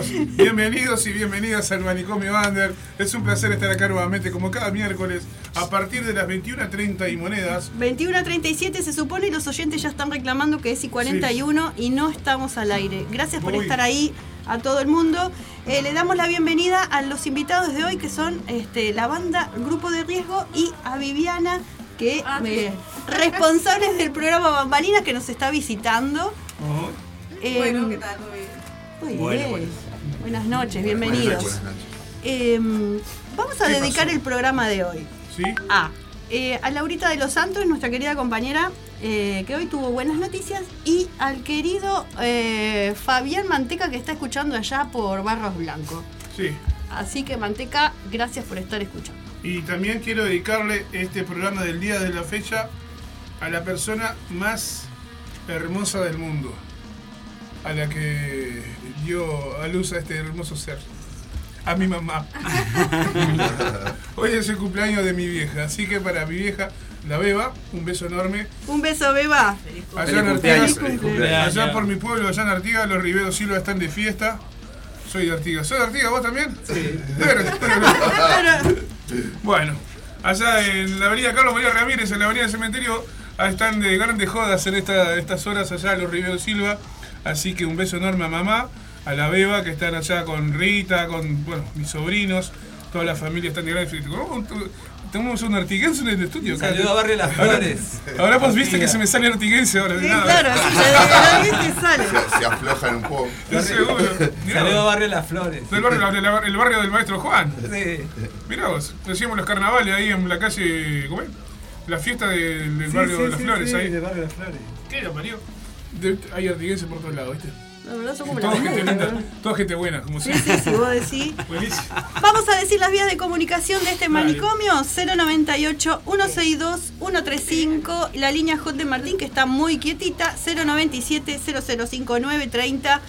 Amigos, bienvenidos y bienvenidas al Manicomio Under. Es un placer estar acá nuevamente, como cada miércoles, a partir de las 21.30 y monedas. 21.37 se supone y los oyentes ya están reclamando que es y 41 y no estamos al aire. Gracias por estar ahí a todo el mundo. Eh, le damos la bienvenida a los invitados de hoy que son este, la banda Grupo de Riesgo y a Viviana, que eh, responsables del programa Bambalinas que nos está visitando. Eh, Bueno, ¿qué tal? Muy bien. muy Bueno, bien. bueno. Buenas noches, bienvenidos. Buenas noches. Eh, vamos a ¿Qué dedicar pasó? el programa de hoy ¿Sí? a, eh, a Laurita de los Santos, nuestra querida compañera, eh, que hoy tuvo buenas noticias, y al querido eh, Fabián Manteca, que está escuchando allá por Barros Blanco. Sí. Así que Manteca, gracias por estar escuchando. Y también quiero dedicarle este programa del día de la fecha a la persona más hermosa del mundo. A la que dio a luz a este hermoso ser. A mi mamá. Hoy es el cumpleaños de mi vieja, así que para mi vieja, la beba, un beso enorme. Un beso, Beba. Allá en Artigas, allá por mi pueblo, allá en Artigas, los Riveros Silva están de fiesta. Soy de Artigas. ¿Soy de Artigas vos también? Sí. Bueno, allá en la avenida Carlos María Ramírez, en la avenida del cementerio, están de grandes jodas en esta, estas horas allá los Riveros Silva. Así que un beso enorme a mamá, a la beba que están allá con Rita, con bueno, mis sobrinos, toda la familia de fiestas. ¿Cómo tú- Tenemos un artiguense en el estudio. Saludo a Barrio Las Flores. Ahora vos viste que se me sale artiguense ahora. de Sí, nada. claro, sí, de- de- de- te sale. Se, se aflojan un poco. Sí, seguro. Mirá Saludo a. Barrio Las Flores. Del barrio, del el barrio del maestro Juan. Sí. Mirá vos, hacíamos los carnavales ahí en la calle, ¿cómo es? La fiesta del, del barrio de las flores ahí. Barrio Las Flores. ¿Qué lo parió? De- hay artiguenses por todos lados, ¿viste? La verdad son como Toda gente nubes, linda, ¿no? toda gente buena, como Sí, siempre. sí, sí, vos decís. Buenísimo. Vamos a decir las vías de comunicación de este manicomio 098 162 135 la línea J de Martín que está muy quietita 097 0059 30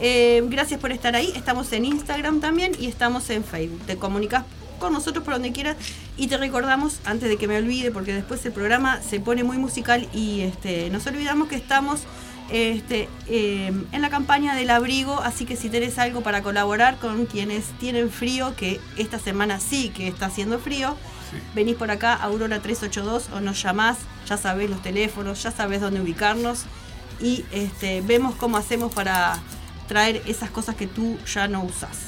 Eh, gracias por estar ahí estamos en Instagram también y estamos en Facebook te comunicas con nosotros por donde quieras y te recordamos antes de que me olvide porque después el programa se pone muy musical y este nos olvidamos que estamos este, eh, en la campaña del abrigo, así que si tenés algo para colaborar con quienes tienen frío, que esta semana sí que está haciendo frío, Sí. venís por acá, Aurora 382, o nos llamás, ya sabés los teléfonos, ya sabés dónde ubicarnos y este, vemos cómo hacemos para traer esas cosas que tú ya no usas.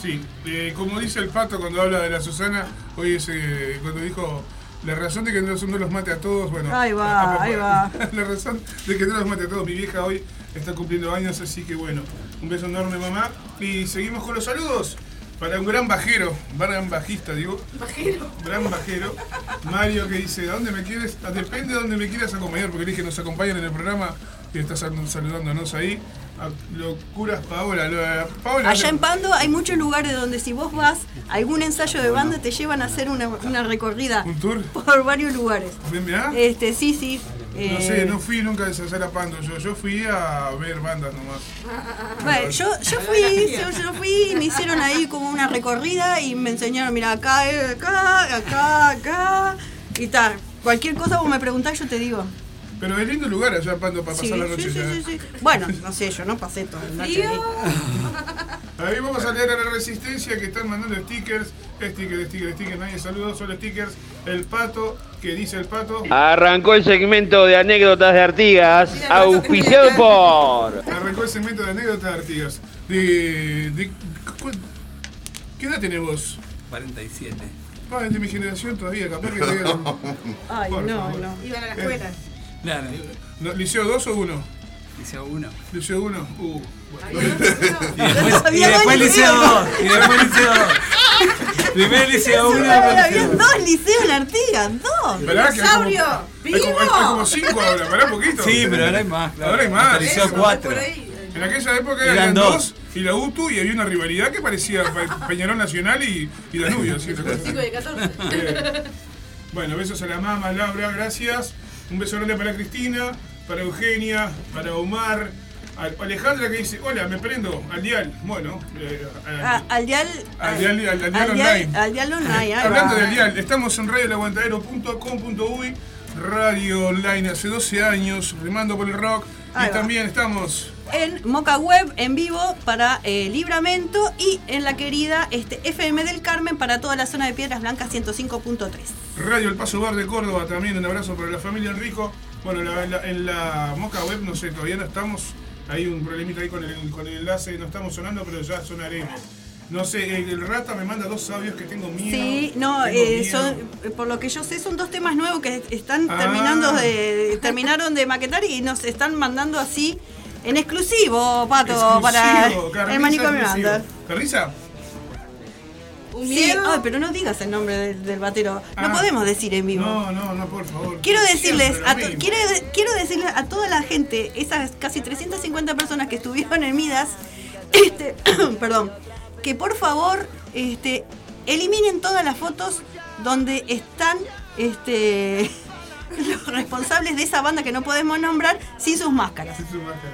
Sí, eh, como dice el pato cuando habla de la Susana, hoy es eh, cuando dijo la razón de que no, no los mate a todos, bueno. Ahí va, ahí va. La razón de que no los mate a todos, mi vieja hoy está cumpliendo años, así que bueno, un beso enorme mamá. Y seguimos con los saludos para un gran bajero, gran bajista, digo. Bajero. Gran bajero, Mario que dice, ¿a dónde me quieres? Ah, Depende de dónde me quieras acompañar, porque dije que nos acompañan en el programa y está sal- saludándonos ahí. A locuras Paola, lo- Paola. Allá en Pando hay muchos lugares donde si vos vas a algún ensayo de banda te llevan a hacer una, una recorrida ¿Un tour? por varios lugares. Ven, mirá. Este, sí, sí. No eh, sé, no fui nunca a ensayar a Pando, yo, yo fui a ver bandas nomás. Bueno, yo, yo fui, yo, yo fui y me hicieron ahí como una recorrida y me enseñaron, mira, acá, eh, acá, acá, acá, y tal. Cualquier cosa vos me preguntás, yo te digo. Pero es lindo lugar allá en Pando para Sí, pasar la noche sí, ya. sí, sí. Bueno, no sé, yo no pasé toda la noche. ahí. Vamos a leer a la resistencia que están mandando stickers. Stickers, stickers, stickers, nadie saludos, solo stickers. El pato, que dice el pato. Arrancó el segmento de anécdotas de Artigas, auspiciado por... Arrancó el segmento de anécdotas de Artigas. De, ¿Qué edad tenés vos? 47. Ah, es de mi generación todavía, capaz que te Ay, Por no, favor. no. Iban a la escuela. Claro. no, ¿Liceo 2 o 1? Liceo 1. ¿Liceo 1? Uh, bueno. no, no. Y después, y Liceo liceos. 2. Y después Liceo 2. Primero Liceo 1 y después Había Liceo 2. dos liceos en Artigas, dos. Pará, que hay como- ¡Dinosaurio! Hay como, hay, hay como cinco ahora, pará poquito. Sí, pero ahora hay más. claro. Ahora hay más. Hasta Liceo Eso, 4. por ahí. En aquella época Eran eran dos. dos y la UTU y había una rivalidad que parecía Pe- Peñarol Nacional y, y Danubio. así, una cosa así. Chico de 14. Eh, bueno, besos a la mamá, Laura, gracias. Un beso grande para Cristina, para Eugenia, para Omar, Alejandra que dice, hola, me prendo al dial. Bueno, eh, Ah, al dial. Al dial- al- al dial al online. Al dial online. Hablando del dial, estamos en radioelaguantadero.com.uy, radio online hace 12 años, remando por el rock. Ahí y va. también estamos en Moca Web en vivo para eh, Libramento y en la querida este, FM del Carmen para toda la zona de Piedras Blancas 105.3. Radio El Paso Bar de Córdoba también, un abrazo para la familia Enrico. Bueno, la- la- en la Moca Web, no sé, todavía no estamos. Hay un problemita ahí con el, con el enlace, no estamos sonando, pero ya sonaremos. No sé, el, Rata me manda dos audios que tengo miedo. Sí, no, eh, miedo. son, por lo que yo sé, son dos temas nuevos que están Ah. terminando de, terminaron de maquetar y nos están mandando así en exclusivo, Pato, Exclusivo, para Carriza el manicomio. Under. ¿Carriza? Sí, ay, pero no digas el nombre del, del batero. No Ah. podemos decir en vivo. No, no, no, por favor. Quiero decirles, a to- quiero, quiero decirles a toda la gente, esas casi 350 personas que estuvieron en Midas, este, perdón, que por favor este, eliminen todas las fotos donde están este, los responsables de esa banda que no podemos nombrar sin sus máscaras. Sí, su máscara.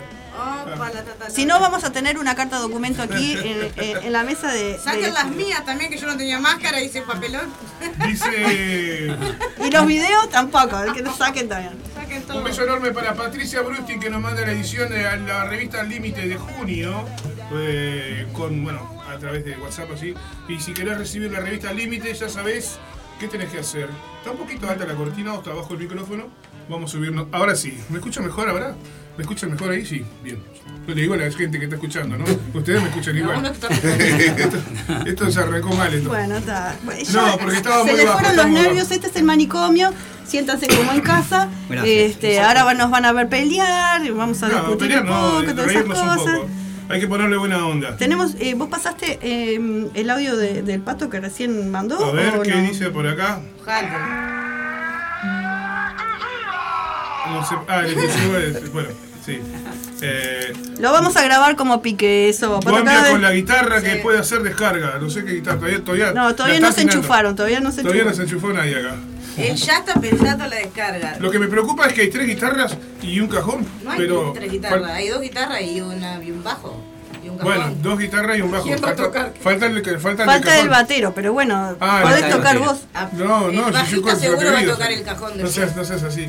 Si no, vamos a tener una carta documento aquí en, en- en la mesa de... de- Saquen las mías también, que yo no tenía máscara y hice papelón. Dice. Y los videos tampoco, que los saquen también. Saquen todo. Un beso enorme para Patricia Brusti que nos manda la edición de la revista Límite de junio. eh, con, bueno, a través de WhatsApp así. Y si querés recibir la revista Límite, ya sabés qué tenés que hacer. Está un poquito alta la cortina, o está abajo el micrófono. Vamos a subirnos. Ahora sí, ¿me escuchan mejor ahora? ¿Me escuchan mejor ahí? Sí, bien. Yo le digo a la gente que está escuchando, ¿no? Ustedes me escuchan igual. está- esto, esto se arrancó mal esto. Bueno, está. Bueno, No, porque estaba se muy le bajo, fueron los nervios. bajo. Este es el manicomio. Siéntanse como en casa. Gracias. Este, ahora nos van a ver pelear. Vamos a No, discutir pelear un no, poco, todas esas un cosas. poco. Hay que ponerle buena onda. Tenemos, eh, ¿Vos pasaste eh, el audio de- del pato que recién mandó? A ver, o ¿qué no? dice por acá? Jale. No sé. Ah, el exclusivo es- Bueno, sí. Eh, Lo vamos a grabar como pique eso. Guambia cada con vez- la guitarra que Sí. puede hacer descarga. No sé qué guitarra. Todavía, todavía, No, todavía no se enchufaron, todavía no se Todavía no se enchufó nadie acá. Él ya está pensando la descarga. Lo que me preocupa es que hay tres guitarras y un cajón. No hay pero tres guitarras, hay dos guitarras y, una, y un bajo. Y un cajón. Bueno, dos guitarras y un bajo. ¿Quién va a Falta, tocar? falta el, falta el Falta el batero, pero bueno, Ah, podés el tocar batero. vos. Ah, No, el no, si yo seguro va a tocar el cajón de No seas, no seas así.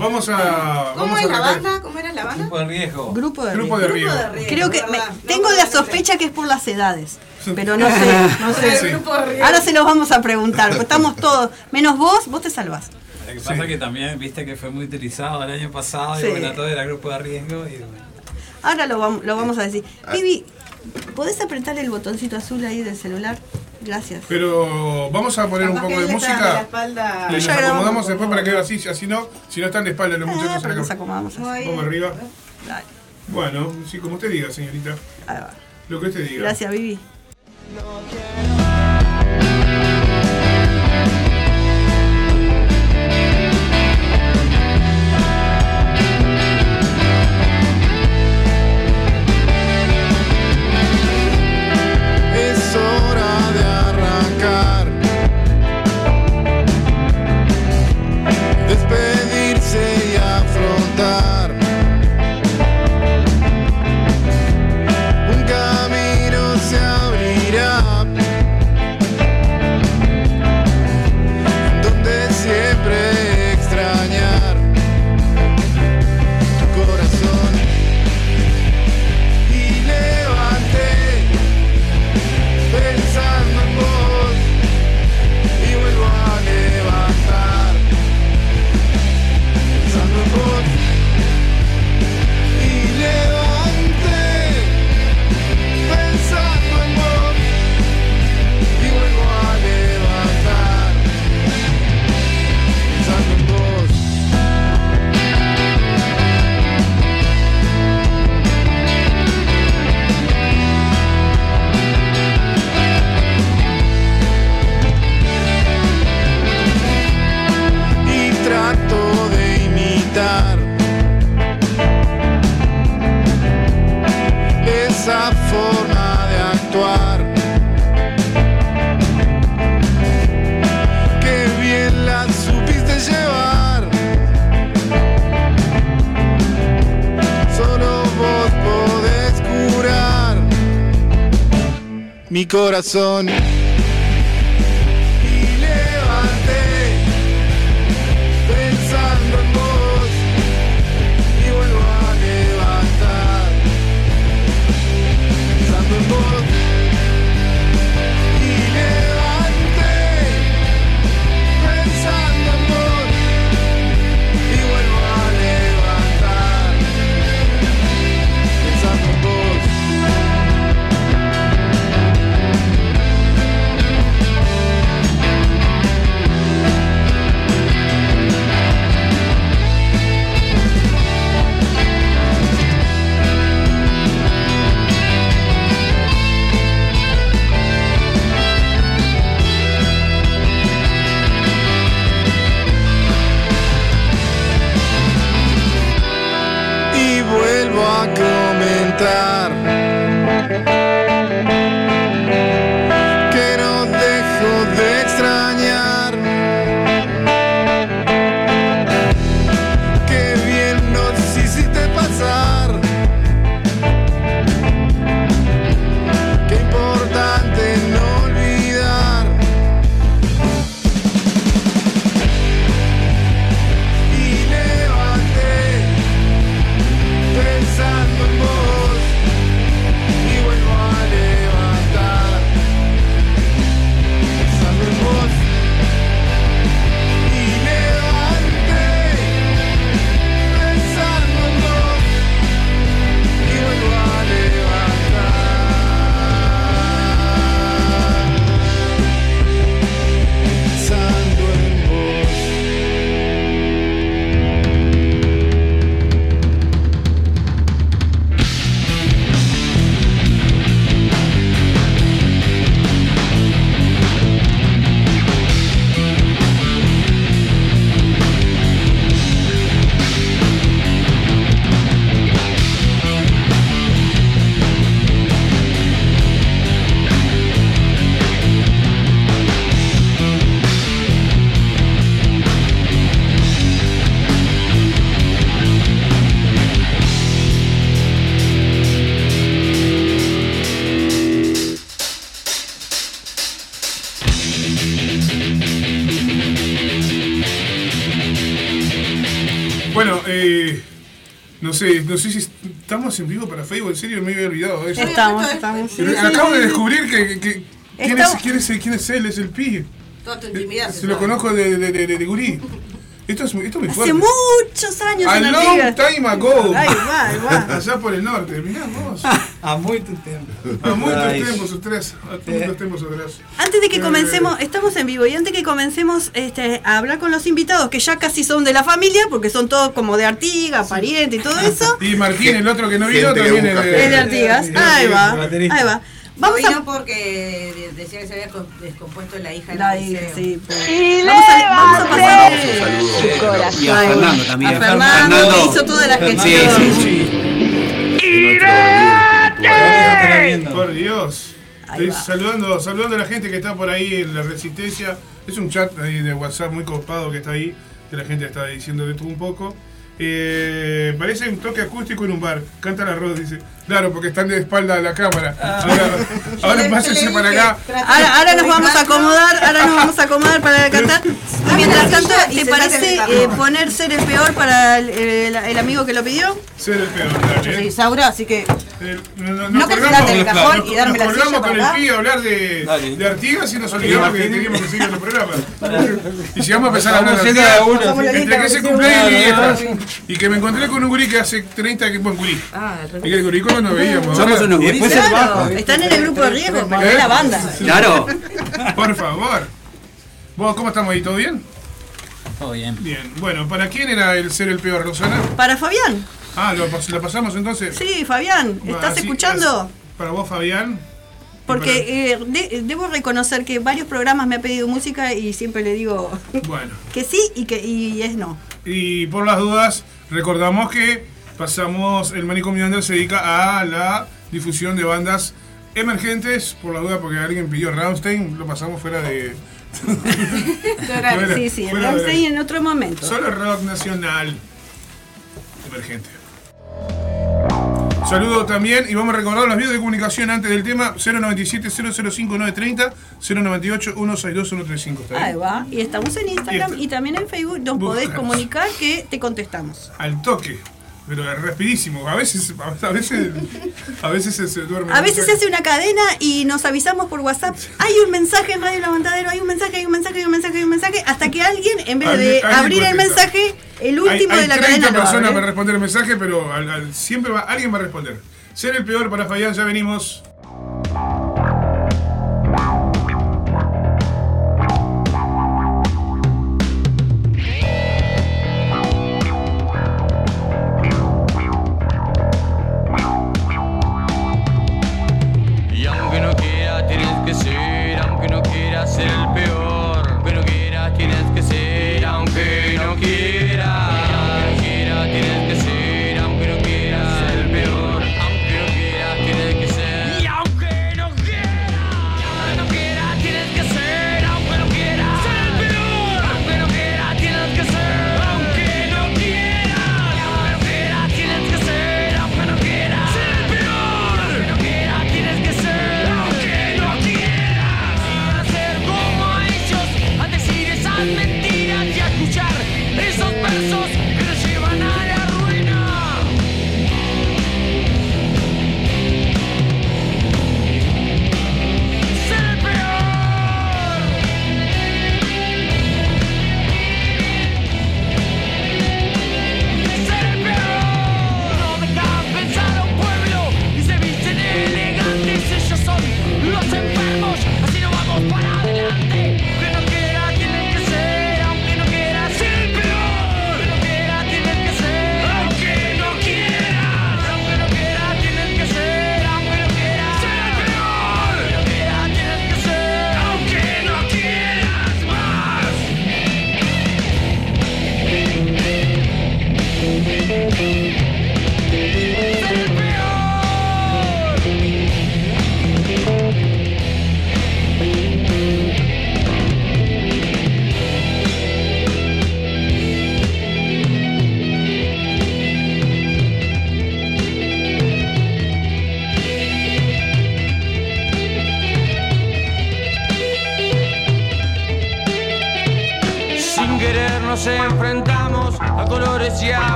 Vamos a. ¿Cómo vamos es a la banda? ¿Cómo era la banda? Grupo de riesgo. Grupo de Grupo riesgo. de Grupo riesgo. de riesgo. Creo que me- tengo la sospecha que es por las edades. Pero no sé, no sé. riesgo. Ahora se los vamos a preguntar, porque estamos todos, menos vos, vos te salvás. Lo que pasa es que también, viste que fue muy utilizado el año pasado Sí. y bueno, todo era grupo de riesgo y bueno. Ahora lo vamos, lo vamos a decir. Vivi, ¿podés apretar el botoncito azul ahí del celular? Gracias. Pero vamos a poner un poco de de la música. espalda. Ya grabamos. acomodamos después para que así, así no, si no están de espalda los Ah, muchachos pero nos acomodamos Vamos arriba. Dale. Bueno, sí, como usted diga, señorita. Ahí va. Lo que usted diga. Gracias, Vivi. Es Despedirse y afrontar. Mi corazón no sé, si estamos en vivo para Facebook, en serio me había olvidado de eso. Estamos, estamos. sí, Pero sí, acabo sí, de descubrir que, que- ¿quién, es, quién, es, quién es él, es el pi. Toda tu intimidad. Se lo conozco de, de, de, de, de gurí. Esto es, muy- esto es muy Hace fuerte. muchos años A en long time ago. Ahí va, ahí va. Allá por el norte, mirá vos. A muy tu tiempo. A muchos atrás. Antes de que comencemos, estamos en vivo y antes que comencemos este, a hablar con los invitados, que ya casi son de la familia, porque son todos como de Artigas, parientes y todo eso, Y Martín, el otro que no vino, también es de, es de Artigas. Ahí va, ahí va. Vamos Vamos no a. porque de- decía que se había descompuesto la hija La del hija, sí, pues. vamos, a, vamos a pasar eh, Y a Fernando también. a Fernando, que Fernando. hizo toda la Sí, gestión. sí, Por Dios. Estoy saludando, saludando a la gente que está por ahí en la resistencia. Es un chat ahí de WhatsApp muy copado que está ahí, que la gente está diciendo de todo un poco. Eh, parece un toque acústico en un bar. Canta la Rod, dice. Claro, porque están de espalda a la cámara. Ahora, ahora pásense para acá. Ahora, ahora nos vamos a acomodar, ahora nos vamos a acomodar para cantar. Y mientras tanto, ¿te parece eh, poner ser el peor para el, el- el amigo que lo pidió? Ser el peor, Yo dale. soy Isaura, así que Eh, no, no, No colgamos, el cajón y darme nos la silla colgamos con el pi a hablar de, Dale. de Artigas y nos olvidamos que teníamos que seguir el programa. Y si vamos a empezar a hablar de Artigas, entre que se cumpleaños y y que me encontré con un gurí que hace 30 que buen gurí. Ah, que el gurí nos veíamos. Somos unos el. ¿viste? Están en el grupo de riesgo, porque ¿Eh? es la banda. Claro. Por favor. ¿Vos cómo estamos ahí? ¿Todo bien? Todo bien. Bien. Bueno, ¿para quién era el ser el peor, Rosana? Para Fabián. Ah, ¿lo, pas- ¿la pasamos entonces? Sí, Fabián, ¿estás así- escuchando? Para vos, Fabián. Porque eh, de- debo reconocer que varios programas me ha pedido música y siempre le digo Bueno. que sí y que y es no. Y por las dudas, recordamos que pasamos, el Manicomio Under se dedica a la difusión de bandas emergentes, por las dudas, porque alguien pidió Rammstein, lo pasamos fuera de... fuera- Sí, sí, de- Rammstein en otro momento. Solo rock nacional emergente. Saludo también y vamos a recordar los vídeos de comunicación antes del tema 097-005-930, 098-162-135. ¿está bien? Ahí va. Y estamos en Instagram Y y también en Facebook. Nos Búscanos. podés comunicar que te contestamos. Al toque. Pero es rapidísimo. A veces, a veces, a veces se, duerme. A veces se hace una cadena y nos avisamos por WhatsApp. Hay un mensaje en Radio Levantadero, hay un mensaje, hay un mensaje, hay un mensaje, hay un mensaje. Hasta que alguien, en vez de Alguien- alguien abrir el mensaje, el Hay, último hay de la 30 cadena lo personas para responder el mensaje, pero al- al- siempre va, alguien va a responder. Ser el peor para Fabián, ya venimos.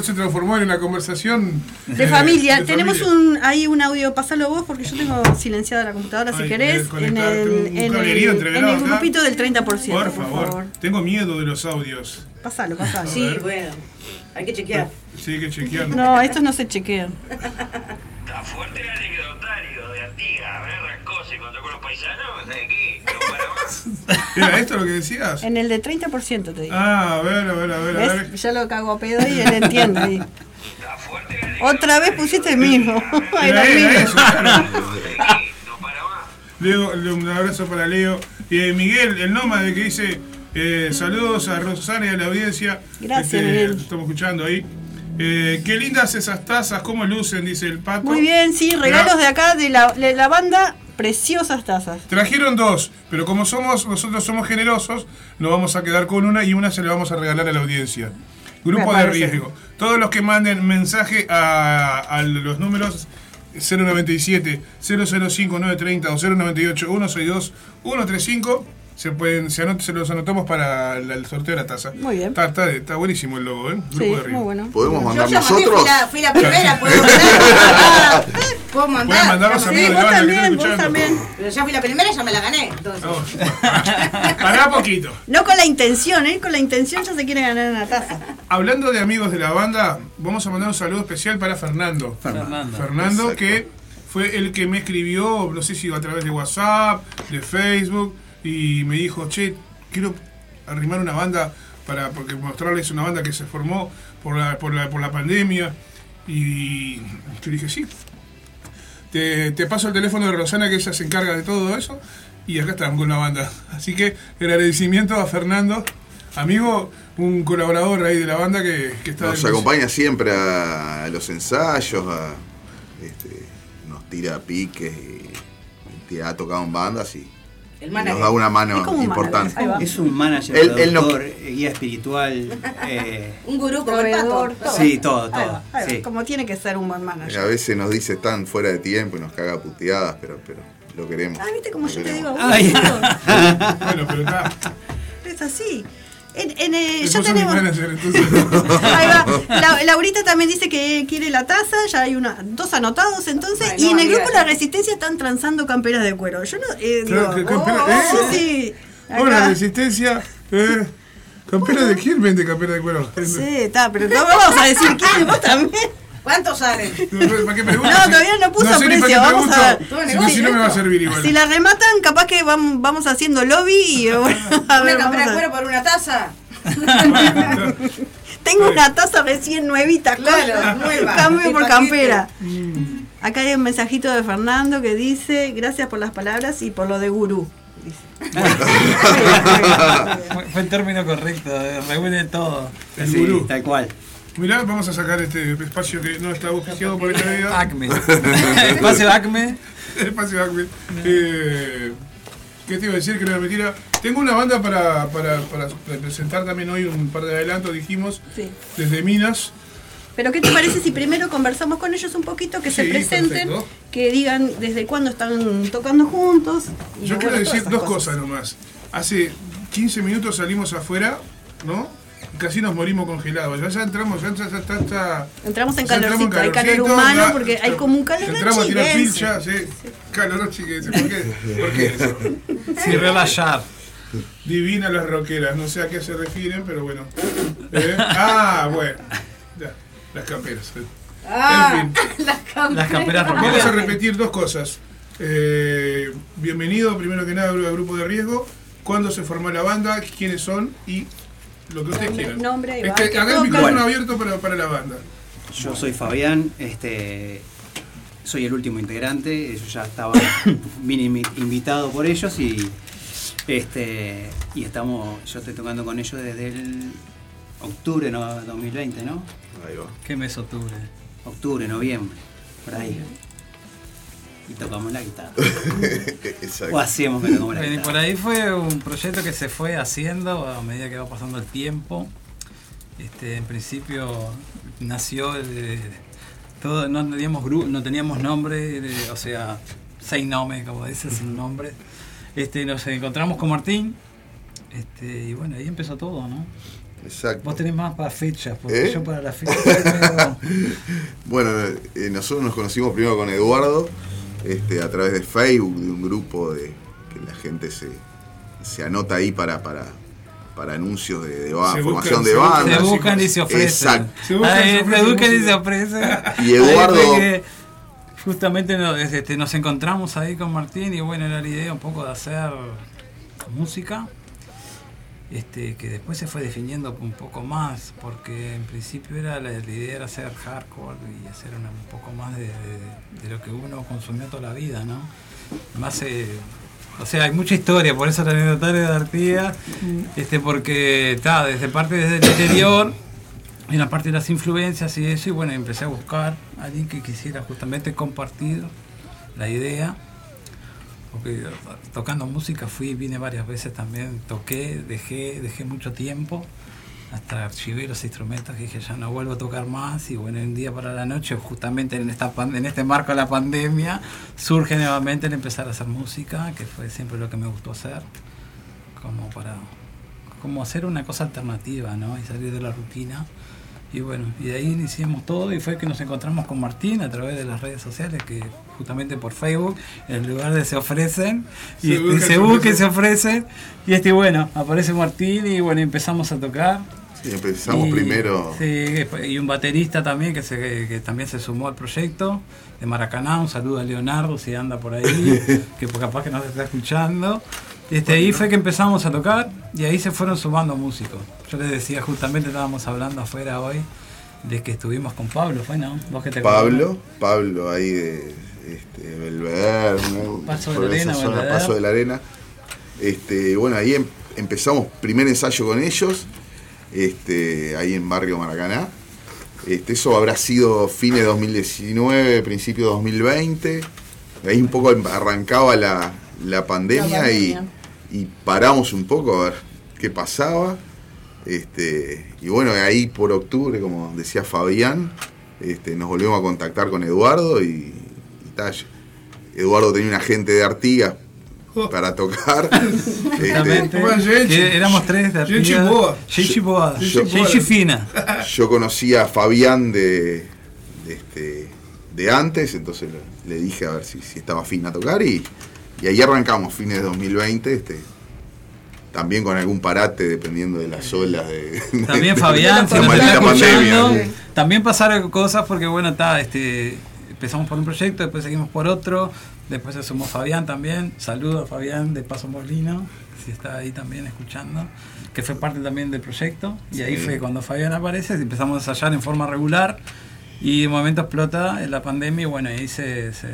Esto se transformó en una conversación De eh, familia. de Tenemos familia. un ahí un audio, pasalo vos porque yo tengo silenciada la computadora si Ay, querés. querés En el, en el, en grupito del 30%, por Por favor. favor, tengo miedo de los audios. Pasalo, pasalo. Sí, bueno. Hay que chequear. Sí, hay que chequear. No, estos no se chequean. ¿Era esto lo que decías? En el de 30% te digo. Ah, a ver, a ver, a ver, a ver. Ya lo cago a pedo y él entiende. ahí. Otra vez pusiste el mismo. Era eso, claro. ¿Sabes qué? No para más. Leo, un abrazo para Leo. Eh, Miguel, el nómade que dice eh, saludos a Rosana y a la audiencia. Gracias, Este, Miguel. Estamos escuchando ahí. Eh, qué lindas esas tazas, cómo lucen, dice el Pato. Muy bien, sí, regalos de acá de la, de la banda, preciosas tazas. Trajeron dos, pero como somos nosotros somos generosos, nos vamos a quedar con una y una se le vamos a regalar a la audiencia. Grupo de riesgo. Todos los que manden mensaje a, a los números 097 005 930 o 098 162 135 se pueden se, anot- se los anotamos para el, el sorteo de la taza. Muy bien. Está, está, está buenísimo el logo, ¿eh? Grupo Sí, de muy riesgo. bueno. ¿Podemos Yo mandar ya mandé, nosotros? fui la, fui la primera, puedo mandar. Pueden mandar los amigos Sí, de vos también, vos escuchando. también. Pero ya fui la primera y ya me la gané. Entonces. Pará poquito. No con la intención, ¿eh? Con la intención ya se quiere ganar una taza. Hablando de amigos de la banda, vamos a mandar un saludo especial para Fernando. Fernando. Fernando, Exacto. que fue el que me escribió, no sé si a través de WhatsApp, de Facebook, y me dijo, che, quiero arrimar una banda para porque mostrarles una banda que se formó por la, por la, por la pandemia. Y yo dije, sí. Te, te paso el teléfono de Rosana, que ella se encarga de todo eso, y acá estamos con la banda. Así que el agradecimiento a Fernando, amigo, un colaborador ahí de la banda que, que está... Nos acompaña siempre a los ensayos, a, este, nos tira piques y te ha tocado en bandas y, El manager. nos da una mano Es como un importante. manager. Es un manager, Él- él no- productor, eh, guía espiritual. eh, Un gurú el todo. sí, todo, Ahí todo. va, ahí va, sí. Como tiene que ser un buen Y a manager. veces nos dice están fuera de tiempo y nos caga puteadas, pero, pero lo queremos. Ah, viste como yo te digo. Ay. Bueno, pero está. Es así. En, en, eh, ya tenemos. manager, entonces. Ahí va. La- Laurita también dice que quiere la taza, ya hay una, dos anotados entonces. Ay, y en el grupo. La Resistencia están transando camperas de cuero. Yo no. Eh, Claro, digo, que campera- oh, ¿eh? sí, sí. Bueno, Acá. resistencia. Eh, ¿Campera de quién vende campera de cuero? Sí, está, pero no vamos a decir quién, vos también. ¿Cuántos salen? ¿Para qué pregunto? No, todavía no puso sé precio, vamos a ver. Si no, si no me va a servir igual. Si la rematan, capaz que vam- vamos haciendo lobby y bueno, a ver, ¿Una de a- cuero por una taza? Tengo una taza recién nuevita, Claro, nueva, Cambio de por campera. Acá hay un mensajito de Fernando que dice, gracias por las palabras y por lo de gurú. Dice. Fue, el término correcto, eh, reúne todo. El Sí, gurú. tal cual. Mirá, vamos a sacar este espacio que no está auspiciado por esta vida. Acme. Espacio Acme. Espacio Acme. Eh, ¿Qué te iba a decir? Que no era mentira. Tengo una banda para, para, para presentar también hoy un par de adelantos, dijimos, Sí. desde Minas. Pero ¿qué te parece si primero conversamos con ellos un poquito, que se presenten, perfecto. que digan desde cuándo están tocando juntos? y Yo quiero decir dos cosas nomás. hace 15 minutos salimos afuera, ¿no? Casi nos morimos congelados. Ya, ya entramos, ya, ya, ya está, está- Entramos en calorcito, hay calor humano ya- porque hay como un calor Entramos a tirar pilcha, sí. Calor chiquense. ¿Por qué? ¿Por qué eso? Sí, relajar. Divina las roqueras, no sé a qué se refieren, pero bueno. ¿Eh? Ah, bueno. Ya, las camperas. Ah, En fin. las camperas. Las camperas Vamos a repetir dos cosas. Eh, bienvenido, primero que nada, al grupo de riesgo. ¿Cuándo se formó la banda? ¿Quiénes son? Y lo que ustedes Nombre- quieran. nombre, Este, banda, acá el toca. micrófono Bueno. abierto para, para la banda. Yo soy Fabián, este, soy el último integrante, yo ya estaba invitado por ellos y este y estamos, yo estoy tocando con ellos desde el octubre no, 2020, ¿no? Ahí va. ¿Qué mes octubre? Octubre, noviembre, por ahí. Y tocamos la guitarra. Exacto. O hacíamos que tocamos la y guitarra. por ahí fue un proyecto que se fue haciendo a medida que va pasando el tiempo. Este, en principio nació de- todo, no teníamos gru- no teníamos nombre, de- o sea, seis nombres, como dice, sin nombre. Este, nos encontramos con Martín, este, y bueno, ahí empezó todo, ¿no? Exacto. Vos tenés más para fechas, porque ¿Eh? yo para la fecha pero- Bueno, eh, nosotros nos conocimos primero con Eduardo, este, a través de Facebook, de un grupo de que la gente se, se anota ahí para, para, para anuncios de, de ba- formación buscan- de bandas. se buscan y se ofrecen. Exacto. Se buscan y se Ahí, ofrecen se buscan y se ofrecen. Y Eduardo- justamente nos, este, nos encontramos ahí con Martín y bueno, era la idea un poco de hacer música. Este, que después se fue definiendo un poco más, porque en principio era la, la idea era hacer hardcore y hacer una- un poco más de, de- de lo que uno consumió toda la vida, ¿no? Más, eh, o sea, hay mucha historia, por eso el anecdotario de Artigas, este, porque está desde parte desde el interior, en la parte de las influencias y eso, y bueno, empecé a buscar a alguien que quisiera justamente compartir la idea. Porque tocando música fui, vine varias veces también, toqué, dejé, dejé mucho tiempo, hasta archivé los instrumentos dije ya no vuelvo a tocar más y bueno, un día para la noche, justamente en esta en este marco de la pandemia, surge nuevamente el empezar a hacer música, que fue siempre lo que me gustó hacer, como para como hacer una cosa alternativa, ¿no? Y salir de la rutina. Y bueno, y de ahí iniciamos todo y fue que nos encontramos con Martín a través de las redes sociales, que justamente por Facebook, en lugar de se ofrecen, y Se este, buscan, se ofrecen. se ofrecen. Y este, bueno, aparece Martín y bueno, empezamos a tocar. Sí, empezamos Y- primero. Sí, y un baterista también que, se, que también se sumó al proyecto de Maracaná. Un saludo a Leonardo si anda por ahí, que capaz que nos está escuchando. Este, ahí fue que empezamos a tocar y ahí se fueron sumando músicos. Yo les decía, justamente estábamos hablando afuera hoy de que estuvimos con Pablo, ¿fue no? Vos que te Pablo, Pablo ahí de este, Belvedere, ¿no? Paso de la Arena, zona. Paso de la Arena. Este, bueno, ahí em- empezamos primer ensayo con ellos, este, ahí en Barrio Maracaná. Este, eso habrá sido fines de 2019, principio de 2020. Ahí un poco em- arrancaba la, la pandemia, La pandemia. Y, y paramos un poco a ver qué pasaba. Este, y bueno, ahí por octubre, como decía Fabián, este, nos volvimos a contactar con Eduardo y, y Eduardo tenía un agente de Artigas para tocar. Este. Que éramos tres de Artigas. Boa. Yo- Fina. conocía a Fabián de, de, este, de antes, entonces le, le dije a ver si, si estaba fin a tocar y, y ahí arrancamos, fines de 2020. Este, también con algún parate dependiendo de las olas de También de- Fabián, si la escuchando, pandemia. también pasaron cosas porque bueno, está, este, empezamos por un proyecto, después seguimos por otro, después se sumó Fabián también, saludo a Fabián de Paso Molino, si está ahí también escuchando, que fue parte también del proyecto, y ahí Sí. fue cuando Fabián aparece, empezamos a ensayar en forma regular, y de momento explota la pandemia, y bueno, ahí se, se-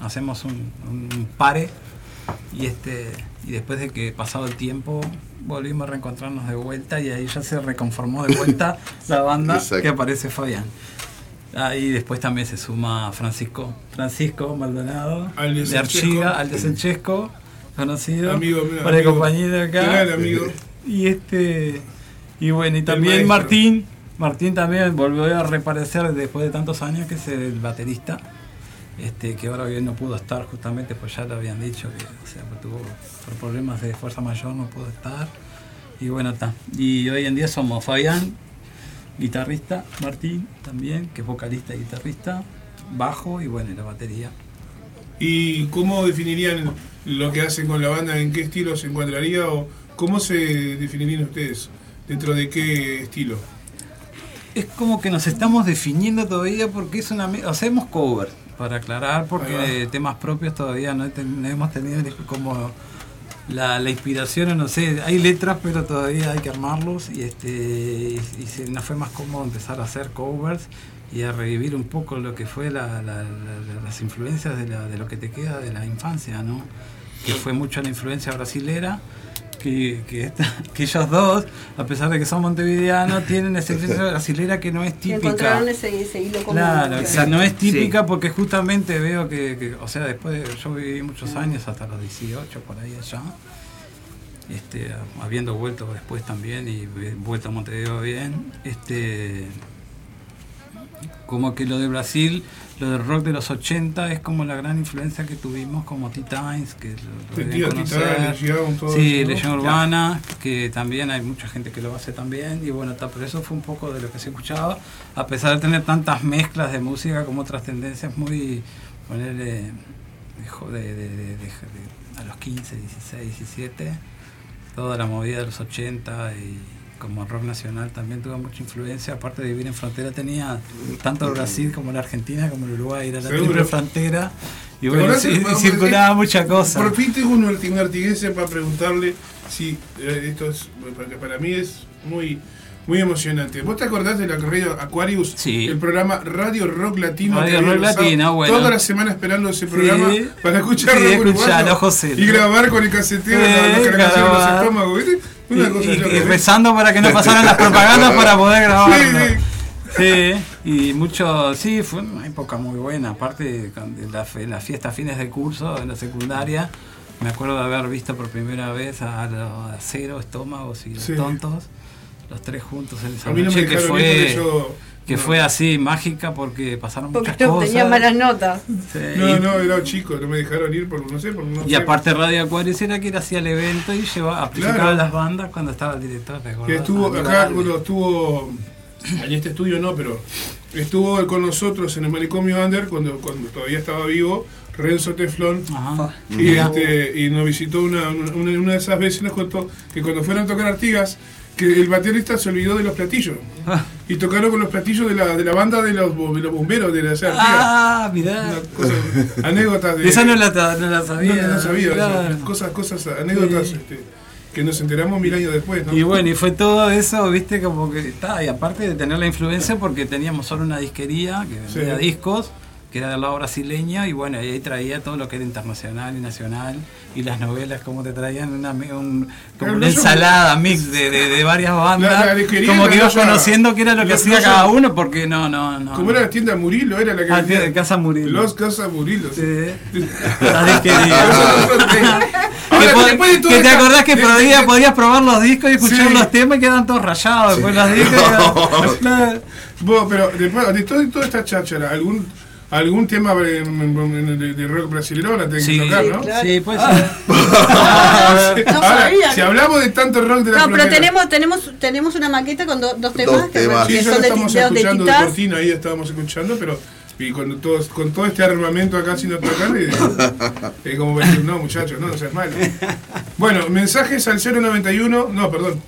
hacemos un, un pare, y este y después de que pasado el tiempo volvimos a reencontrarnos de vuelta y ahí ya se reconformó de vuelta la banda Exacto. que aparece Fabián. Ahí después también se suma Francisco, Francisco Maldonado, Al de de. Archiga, al de Sanchesco, conocido, Amigo mío, el amigo. compañero acá. Gran amigo. Y este y bueno, y también. Martín, Martín también volvió a reaparecer después de tantos años que es el baterista este, que ahora bien no pudo estar justamente, pues ya lo habían dicho, que o sea, pues tuvo por problemas de fuerza mayor no pudo estar. Y bueno, está. Y hoy en día somos Fabián, guitarrista, Martín también, que es vocalista y guitarrista, bajo y bueno, y la batería. ¿Y cómo definirían lo que hacen con la banda? ¿En qué estilo se encuadraría o cómo se definirían ustedes? ¿Dentro de qué estilo? Es como que nos estamos definiendo todavía porque es una... Hacemos cover, para aclarar, porque temas propios todavía no, he ten- no hemos tenido como la, la inspiración, no sé, hay letras, pero todavía hay que armarlos y, este, y, y se- nos fue más cómodo empezar a hacer covers y a revivir un poco lo que fue la- la- la- las influencias de, la- de lo que te queda de la infancia, ¿no? Que fue mucho la influencia brasilera que, que, esta- que ellos dos, a pesar de que son montevideanos, tienen esa influencia brasilera que no es típica. encontraron ese, ese hilo común. Claro, o sea, no es típica porque justamente veo que, que, o sea, después de- yo viví muchos años, hasta los 18, por ahí allá, este, habiendo vuelto después también y vuelto a Montevideo bien, este, como que lo de Brasil, lo del rock de los 80 es como la gran influencia que tuvimos como T-Times, que lo, lo conocer. Legión, todo Sí, eso, ¿no? Legión Urbana, que también hay mucha gente que lo hace también, y bueno, está, pero eso fue un poco de lo que se escuchaba, a pesar de tener tantas mezclas de música como otras tendencias muy, ponerle, de- de- de- a los 15, 16, 17, toda la movida de los 80 y como rock nacional también tuvo mucha influencia, aparte de vivir en frontera tenía tanto el Brasil como la Argentina como el Uruguay, era la triple frontera, y ¿Te bueno, sí, Vamos, circulaba mucha cosa. Por fin tengo un artiguense para preguntarle si eh, esto es, porque para mí es muy muy emocionante. ¿Vos te acordás de la radio Aquarius? Sí. El programa Radio Rock Latino. Radio Rock Latino, bueno. Toda la semana esperando ese programa Sí. para escuchar Sí, rock escuchalo, uruguayo José. Y grabar con el casetero Sí, caracas en los grabar. estómagos, ¿viste? Y, cosa y- loca, y rezando para que no pasaran las propagandas para poder grabarlo. Sí, y mucho, sí, fue una época muy buena, aparte de la, la fiesta fines de curso en la secundaria, me acuerdo de haber visto por primera vez a, los Cero, Estómagos y los. Tontos, los tres juntos en esa A mí no me noche, que dejaron ir fue, yo- que no. fue así mágica porque pasaron Porque muchas cosas. tenía malas notas. Sí, No, y- no, era chico, no me dejaron ir por no sé, por no y sé. aparte Radio Acuarios era que él hacía el evento y llevaba, amplificaba Claro. las bandas cuando estaba el director. ¿te que estuvo Aníbal acá, bueno, estuvo en este estudio no, pero estuvo con nosotros en el manicomio Under cuando, cuando todavía estaba vivo, Renzo Teflón. Ajá. Y, este, y nos visitó una, una, una de esas veces nos contó que cuando fueron a tocar Artigas, que el baterista se olvidó de los platillos. Ah. Y tocaron con los platillos de la, de la banda de los, de los bomberos de la Artigas. Ah, mirá. Anécdotas de. Esa no la, no la sabía. No, no sabía, claro. cosas, cosas, anécdotas Sí. este, que nos enteramos mil años después, ¿no? Y bueno, y fue todo eso, viste, como que está, y aparte de tener la influencia, porque teníamos solo una disquería que vendía Sí. discos, que era del lado brasileño, y bueno, ahí traía todo lo que era internacional y nacional, y las novelas, como te traían una, un- como una no, ensalada mix de, de- de varias bandas, La- la disquería como que ibas conociendo qué era lo que hacía cada uno, porque no, no, no. ¿Cómo era la tienda Murilo? Era la que Ah, tienda de Casa Murilo. Los Casa Murilo. sí. Sí. La disquería. Que, Ahora, po- después de todo que te acordás que de- podías, de- podías probar los discos y escuchar Sí. los temas y quedan todos rayados después los discos. quedan- Vos, pero después de todo- toda esta cháchara, ¿algún, algún tema de, de- de rock brasileño van a tener Sí, que tocar, ¿no? claro. sí, pues No Ahora, sabía. si hablamos de tanto rock de la No, pero tenemos, tenemos, tenemos una maqueta con do- dos temas Dos que, temas. que Sí, ya son de, estamos de, de escuchando de Titás. cortina, ahí estábamos escuchando, pero y con, todos, con todo este armamento acá sin tocar, y, es como decir, no muchachos, no, no seas malo. Bueno, mensajes al 091, no, perdón,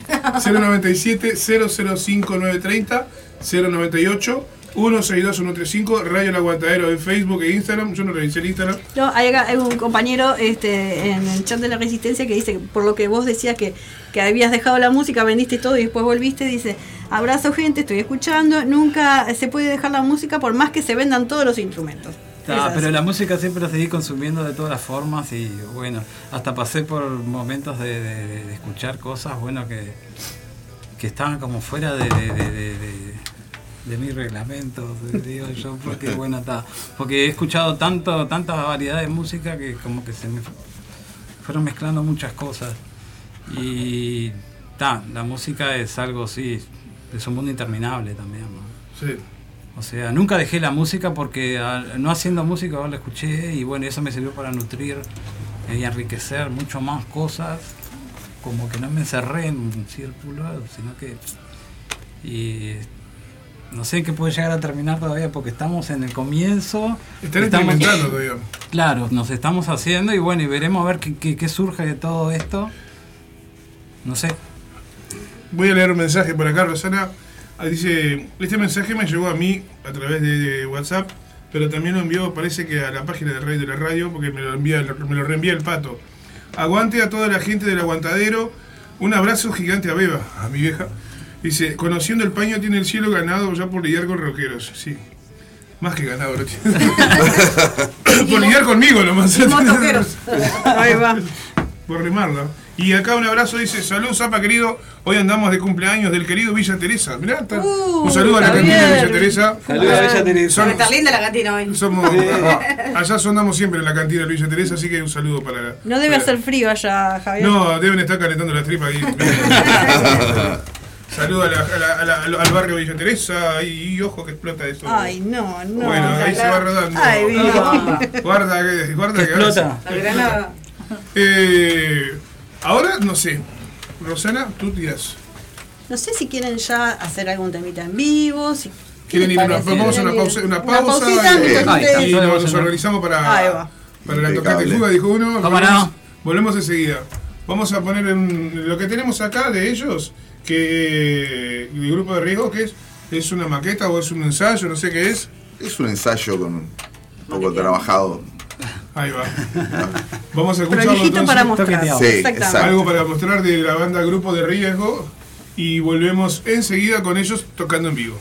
097 005 930 098 162 135 Radio El Aguantadero en Facebook e Instagram, yo no revisé el Instagram. No, hay, acá- hay un compañero este, en el chat de la Resistencia que dice, que por lo que vos decías que, que habías dejado la música, vendiste todo y después volviste, dice, abrazo gente, estoy escuchando, nunca se puede dejar la música por más que se vendan todos los instrumentos. Ah, pero la música siempre la seguí consumiendo de todas las formas y bueno, hasta pasé por momentos de, de- de- de escuchar cosas, bueno, que, que estaban como fuera de, de, de- de- de- de mi reglamento, digo yo, porque bueno, está, porque he escuchado tanto, tanta variedad de música que como que se me fu- fueron mezclando muchas cosas y ta, la música es algo, sí, es un mundo interminable también, ¿no? Sí. O sea, nunca dejé la música porque al- no haciendo música ahora la escuché y bueno, eso me sirvió para nutrir y enriquecer mucho más cosas. Como que no me encerré en un círculo, sino que... Y no sé qué puede llegar a terminar todavía porque estamos en el comienzo. Están Estamos- experimentando todavía. Claro, nos estamos haciendo y bueno, y veremos a ver qué, qué- qué surge de todo esto. No sé. Voy a leer un mensaje por acá, Rosana. Ah, Dice, este mensaje me llegó a mí a través de, de WhatsApp, pero también lo envió, parece que a la página de radio de la radio, porque me lo, envía, me lo reenvía el pato. Aguante a toda la gente del aguantadero. Un abrazo gigante a Beba, a mi vieja. Dice, conociendo el paño tiene el cielo ganado ya por lidiar con roqueros. Sí. Más que ganado lo tiene. por lidiar conmigo nomás. Ahí va. Por remarla. Y acá un abrazo dice, salud Zapa querido, hoy andamos de cumpleaños del querido Villa Teresa. Mirá, está- Uh, un saludo a la cantina de. Villa Teresa. Saludos a Bella Teresa. Son- Está linda la cantina hoy. somos, allá sonamos siempre en la cantina de Villa Teresa, así que un saludo para... No debe para- hacer frío allá, Javier. No, deben estar calentando la tripa ahí. Saludo a la- a la- a la- al- al barrio Villa Teresa y, y ojo que explota eso. Ay, no, no. bueno, ahí se va rodando. Ay, vivo. Guarda que, guarda Que que explota. La granada. Eh, ahora, no sé. Rosana, tú tiras. No sé si quieren ya hacer algún temita en vivo. Si, ¿qué ¿Quieren ir a una, vamos a una ¿Quieren pausa, una pausa pausita y, nos organizamos Ahí para, va. para la tocata y Impecable. fuga, dijo uno. ¿Cómo volvemos, no? volvemos enseguida. Vamos a poner en lo que tenemos acá de ellos, que el grupo de riesgo, que es? ¿Es una maqueta o es un ensayo? No sé qué es. Es un ensayo con un poco trabajado. Ahí va. Vamos a escucharlo Prolijito para entonces. mostrar. Toqueteado. Sí, exacto. Algo para mostrar de la banda Grupo de Riesgo y volvemos enseguida con ellos tocando en vivo.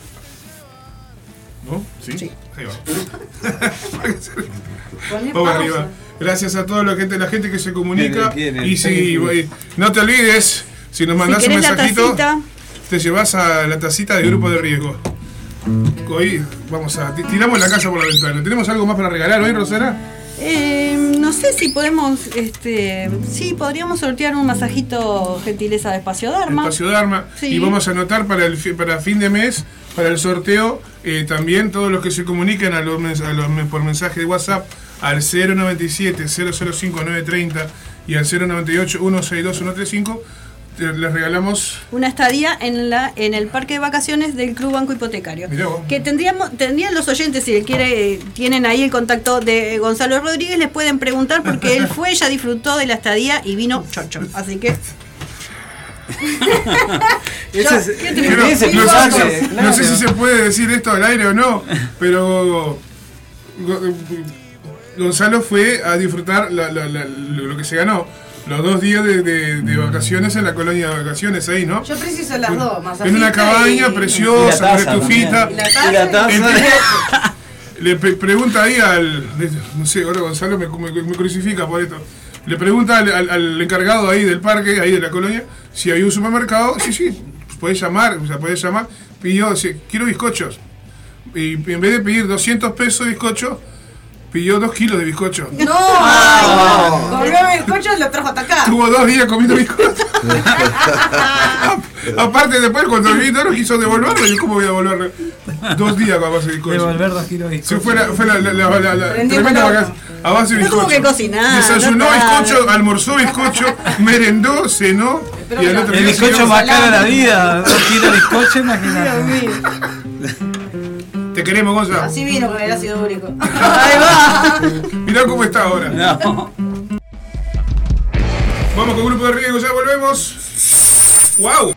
¿No? ¿Sí? Sí. Ahí va. Vamos arriba. Gracias a toda la gente, la gente que se comunica. Y si eh, no te olvides, si nos Si mandas un mensajito, te llevas a la tacita de grupo de riesgo. Hoy vamos a. ti- Tiramos la casa por la ventana. ¿Tenemos algo más para regalar hoy, Rosana? eh, no sé si podemos, este, sí, podríamos sortear un masajito gentileza de Espacio Dharma. Espacio Dharma. Sí. Y vamos a anotar para el para fin de mes, para el sorteo, eh, también todos los que se comuniquen a los, a los por mensaje de WhatsApp al 097 005 930 y al 098 162 135 te- les regalamos Una estadía en la en el parque de vacaciones del Club Banco Hipotecario. Que tendríamos tendrían los oyentes si quiere tienen ahí el contacto de Gonzalo Rodríguez les pueden preguntar porque él fue ya disfrutó de la estadía y vino chocho. Así que no, sé, no sé si se puede decir esto al aire o no, pero Go- Gonzalo fue a disfrutar la- la- la- lo que se ganó. Los dos días de, de- de vacaciones en la colonia de vacaciones ahí, ¿no? Yo preciso las dos. En masajista una cabaña y- preciosa, con estufita. Y la Y la taza. Le pre- pregunta ahí al. No sé, ahora Gonzalo me, me- me crucifica por esto. Le pregunta al, al- al encargado ahí del parque, ahí de la colonia, si había un supermercado. Sí, sí, podés llamar, o sea, podés llamar. Pidió, dice, quiero bizcochos. Y en vez de pedir 200 pesos de bizcocho, pidió 2 kilos de bizcocho. No, ay, no. Volvió el coche y lo trajo hasta acá. Tuvo dos días comiendo bizcocho. Aparte, después cuando el no quiso devolverlo, yo cómo voy a devolverlo. Dos días con a base de bizcocho. Devolver dos kilos de Se bizcocho. fue la, fue la, la, la, la- la Prendió tremenda vacación. A base de No tuvo bizcocho. que cocinar, Desayunó no bizcocho, almorzó bizcocho, merendó, cenó. y al otro El bizcocho más caro de la vida. Dos kilos de bizcocho, imagínate. Te queremos, Gonza. Así vino con el ácido úrico. Ahí va. Mirá cómo está ahora. No. Vamos con grupo de riesgo, ya volvemos. ¡Wow!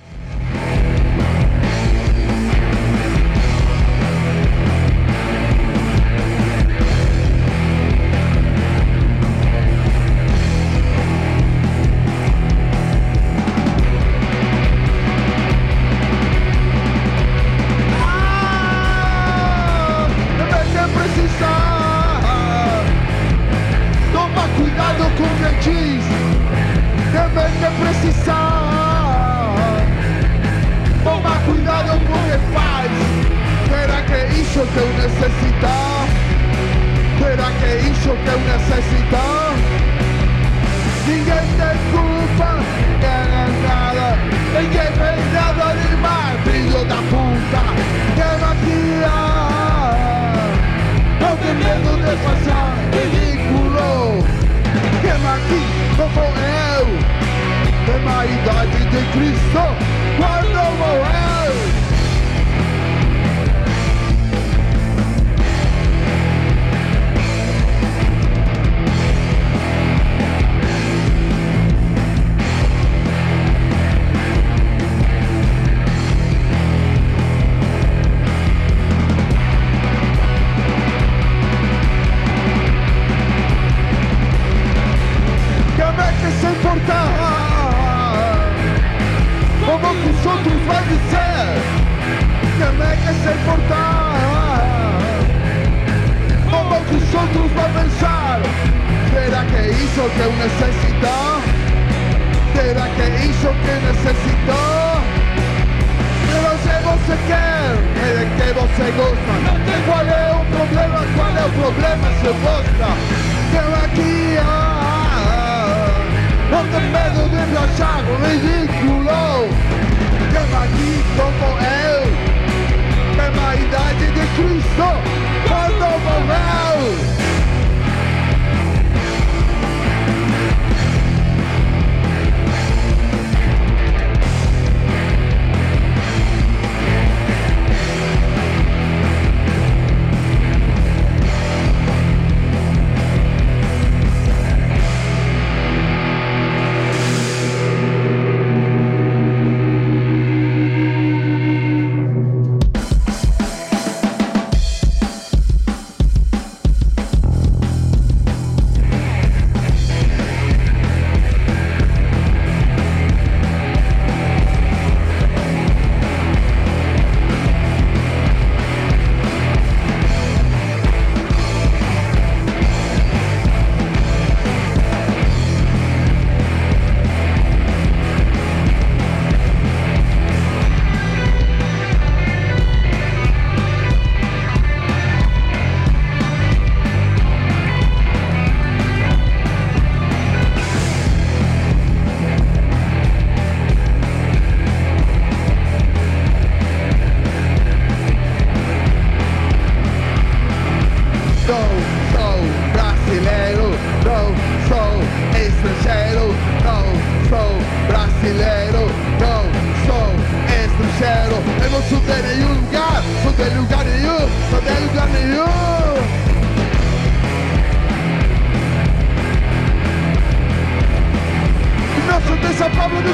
necesitas? ¿Será que hizo que eu necesitas? Ninguém desculpa culpa, era nada. Ninguém fez nada demais, filho da puta Quero aqui, não tem medo de passar ridículo. Quem aqui como eu Tem a idade de Cristo quando morreu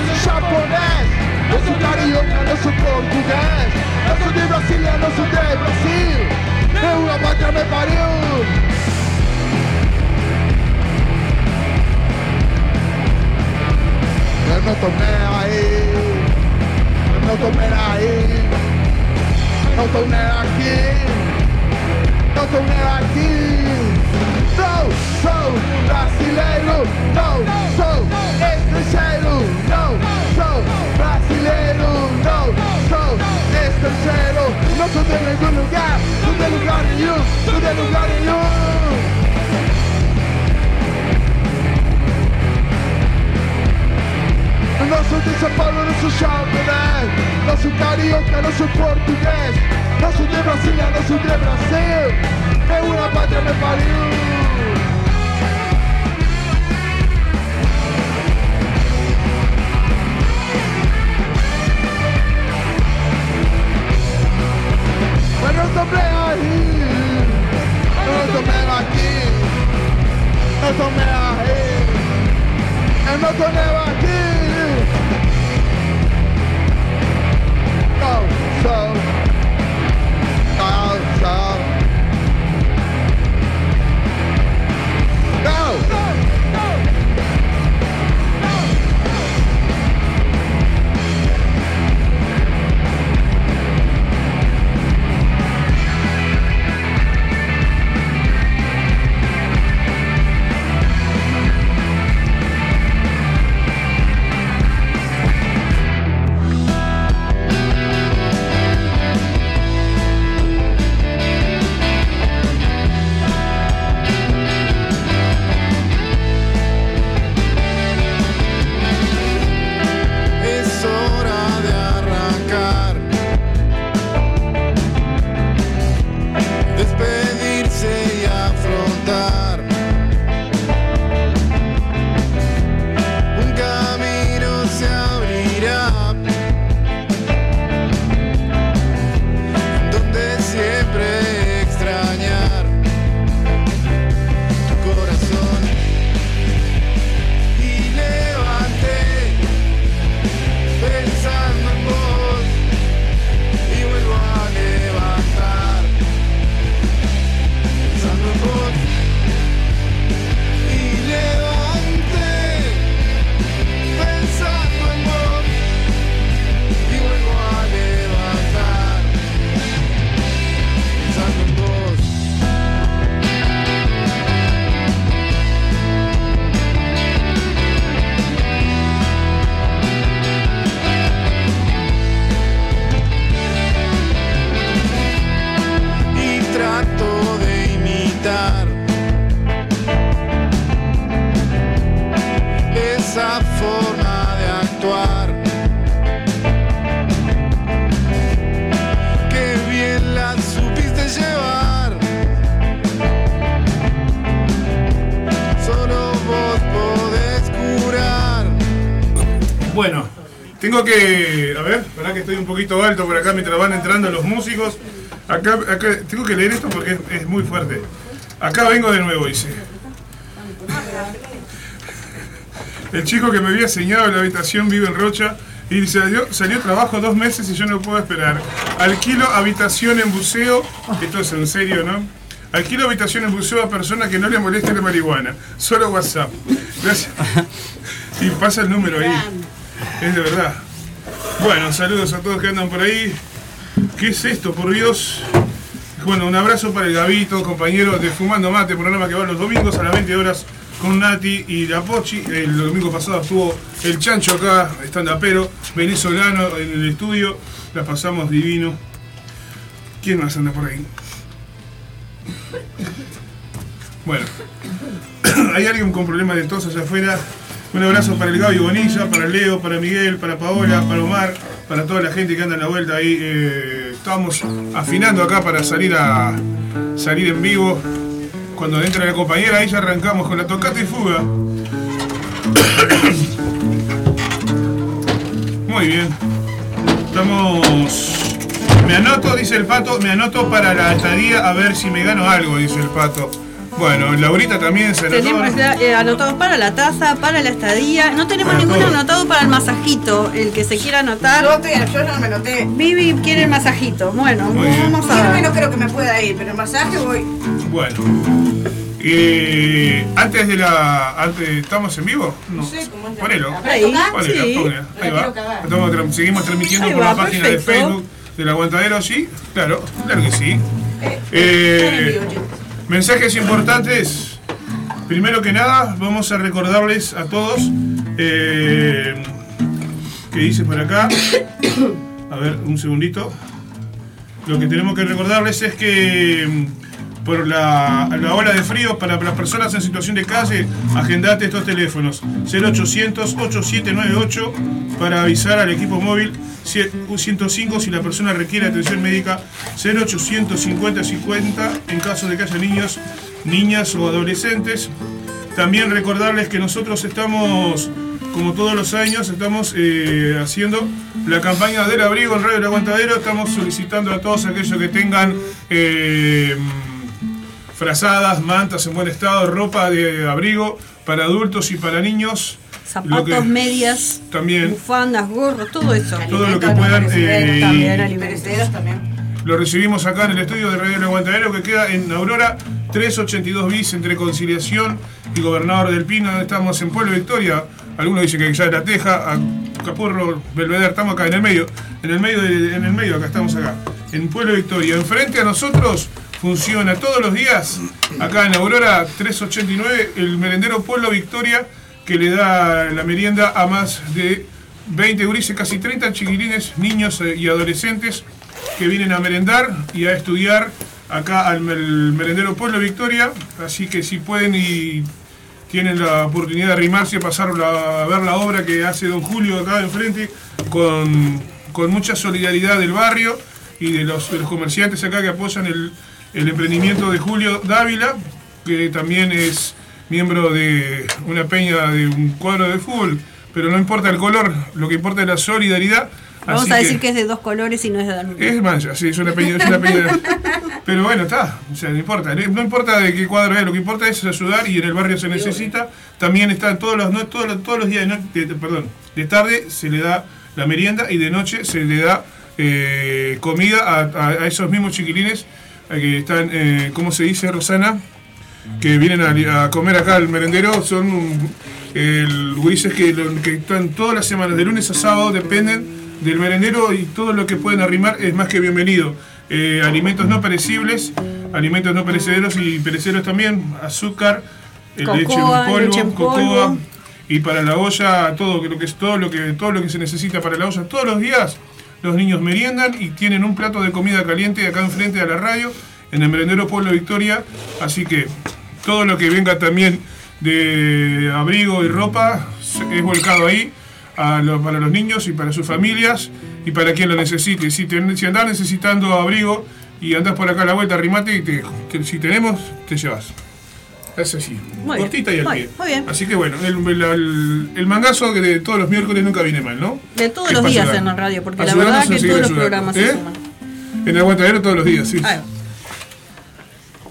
sou japonês, não sou carioca, não sou português, não sou de Brasília, não sou de Brasil. Eu a pátria me pariu. Eu não tô nem aí. Eu não tô nem aí Não tô nem aqui Não tô nem aqui Não sou brasileiro. Não sou estrangeiro. Não sou brasileiro. Não sou estrangeiro. Não sou de nenhum lugar Sou de lugar nenhum Sou de lugar nenhum. Não sou de São Paulo, não sou japonês Não sou carioca, não sou português. Não sou de Brasília, não sou de Brasil. É uma pátria me pariu também aí, eu também aqui, eu também aí, eu não tô nem aqui. Oh, so, oh, so. Go! Go! Tengo que. A ver, para que estoy un poquito alto por acá mientras van entrando los músicos. Acá, acá tengo que leer esto porque es, muy fuerte. Acá vengo de nuevo, dice. El chico que me había enseñado la habitación vive en Rocha y salió, salió trabajo dos meses y yo no puedo esperar. Alquilo habitación en buceo, esto es en serio, ¿no? Alquilo habitación en buceo a personas que no le moleste la marihuana. Solo WhatsApp. Gracias. Y pasa el número ahí. Es de verdad. Bueno, saludos a todos que andan por ahí. ¿Qué es esto, por Dios? Bueno, un abrazo para el Gavito, compañero de Fumando Mate, programa que va los domingos a las 20 horas con Nati y la Pochi. El domingo pasado estuvo el Chancho acá, estando pero venezolano en el estudio. La pasamos divino. ¿Quién más anda por ahí? Bueno, hay alguien con problemas de tos allá afuera. Un abrazo para el Gaby Bonilla, para Leo, para Miguel, para Paola, para Omar, para toda la gente que anda en la vuelta ahí. Eh, estamos afinando acá para salir a salir en vivo. Cuando entra la compañera, ahí ya arrancamos con la tocata y fuga. Muy bien. Estamos. Me anoto, dice el pato, me anoto para la estadía a ver si me gano algo, dice el pato. Bueno, Laurita también se anotó. Tenemos ya eh, anotados para la taza, para la estadía. No tenemos Para ninguno todo. anotado para el masajito. El que se quiera anotar. Yo, estoy- yo no me noté. Vivi quiere el masajito. Bueno, Muy bien. vamos a ver. no creo que me pueda ir, pero el masaje voy. Bueno. Eh, antes de la. Antes, ¿Estamos en vivo? No. sé cómo es Ponelo. ¿Para Ahí? Ponelo, sí. va. Estamos tra- seguimos transmitiendo Ahí por va, la página de. Facebook del Aguantadero, ¿sí? Claro, claro que sí. Eh, Mensajes importantes. Primero que nada, vamos a recordarles a todos eh, que dice por acá. A ver, un segundito. Lo que tenemos que recordarles es que por la, la ola de frío, para las personas en situación de calle, agendate estos teléfonos. 0800-8798 para avisar al equipo móvil. 105 si la persona requiere atención médica. 0800 50 50 en caso de que haya niños, niñas o adolescentes. También recordarles que nosotros estamos, como todos los años, estamos eh, haciendo la campaña del abrigo en Radio El Aguantadero. Estamos solicitando a todos aquellos que tengan eh, frazadas, mantas en buen estado, ropa de abrigo para adultos y para niños. Zapatos, que- medias, También bufandas, gorros, todo eso. todo lo que puedan. eh, también, alimentos. También. lo recibimos acá en el estudio de Radio El Aguantadero que queda en Aurora 382 bis entre Conciliación y Gobernador del Pino. Estamos en Pueblo Victoria. Algunos dicen que ya es la Teja, Capurro, Belvedere, estamos acá en el medio. En el medio, de- en el medio, acá estamos acá. En Pueblo Victoria. Enfrente a nosotros funciona todos los días, acá en Aurora 389, el merendero Pueblo Victoria que le da la merienda a más de 20 gurises, casi 30 chiquilines, niños eh, y adolescentes que vienen a merendar y a estudiar acá al mer- merendero Pueblo Victoria. Así que si pueden y tienen la oportunidad de arrimarse, pasar a ver la obra que hace don Julio acá enfrente, con, con mucha solidaridad del barrio y de los, de los comerciantes acá que apoyan el, el emprendimiento de Julio Dávila, que también es miembro de una peña de un cuadro de fútbol, pero no importa el color, lo que importa es la solidaridad. Vamos Así a decir que... es de dos colores y no es de Danubio. es mancha, sí, es una peña, es una peña. Pero bueno, está, o sea, no importa, no importa de qué cuadro es, lo que importa es ayudar y en el barrio se necesita. También están todos los, no, todos los, todos los días de, no- de- perdón, de tarde se le da la merienda y de noche se le da eh, comida a, a- a esos mismos chiquilines que están, eh, ¿cómo se dice, Rosana? que vienen a, a comer acá al merendero son el gurises que, que están todas las semanas, de lunes a sábado, dependen del merendero y todo lo que pueden arrimar es más que bienvenido. Eh, alimentos no perecibles, alimentos no perecederos y perecederos también, azúcar, eh, leche en Cocoa, polvo, leche en cocoa, polvo. y para la olla todo lo que es todo lo que todo lo que se necesita para la olla todos los días los niños meriendan y tienen un plato de comida caliente acá enfrente de la radio en el merendero Pueblo Victoria. Así que todo lo que venga también de abrigo y ropa es volcado ahí a para los niños y para sus familias y para quien lo necesite. Si, si andás necesitando abrigo y andás por acá a la vuelta arrimate y te, si tenemos te llevas Es así, Muy bien, cortita y al pie. bien, muy bien. Así que bueno, el, el- el mangazo que de todos los miércoles nunca viene mal, ¿no? De todos Es los días en la radio, porque la verdad a que todos los programas ¿Eh? se suman. En Aguantadero todos los días, sí.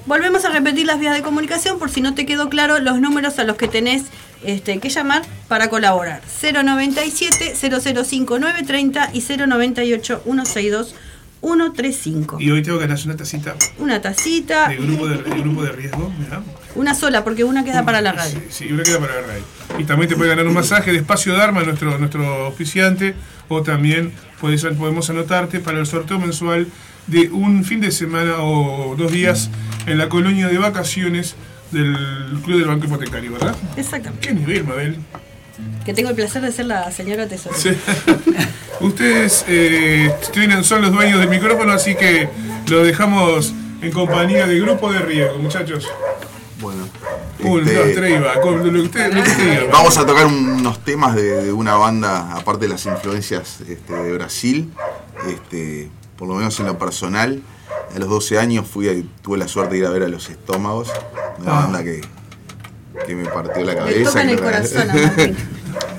Volvemos a repetir las vías de comunicación por si no te quedó claro los números a los que tenés este, que llamar para colaborar. 097 005 930 y 098 162 135. Y hoy tengo que ganar una tacita Una tacita, de grupo de, de grupo de riesgo, mirá. una sola, porque una queda para la radio. Sí, una queda para la radio. Y también te puede ganar un masaje de Espacio Dharma, nuestro, nuestro oficiante, o también puedes, podemos anotarte para el sorteo mensual de un fin de semana o dos días en la colonia de vacaciones del Club del Banco Hipotecario, ¿verdad? Exactamente. ¿Qué nivel, Mabel? Que tengo el placer de ser la señora tesorera. Sí. Ustedes eh, tienen, son los dueños del micrófono, así que lo dejamos en compañía del grupo de riesgo, muchachos. Bueno. Un, este, dos, tres, y va. Con lo que usted, lo que usted diga. Vamos a tocar unos temas de, de una banda, aparte de las influencias este, de Brasil, este, por lo menos en lo personal. A los 12 años fui tuve la suerte de ir a ver a Los Estómagos, una Ah. banda que, que me partió la cabeza. toca en el corazón.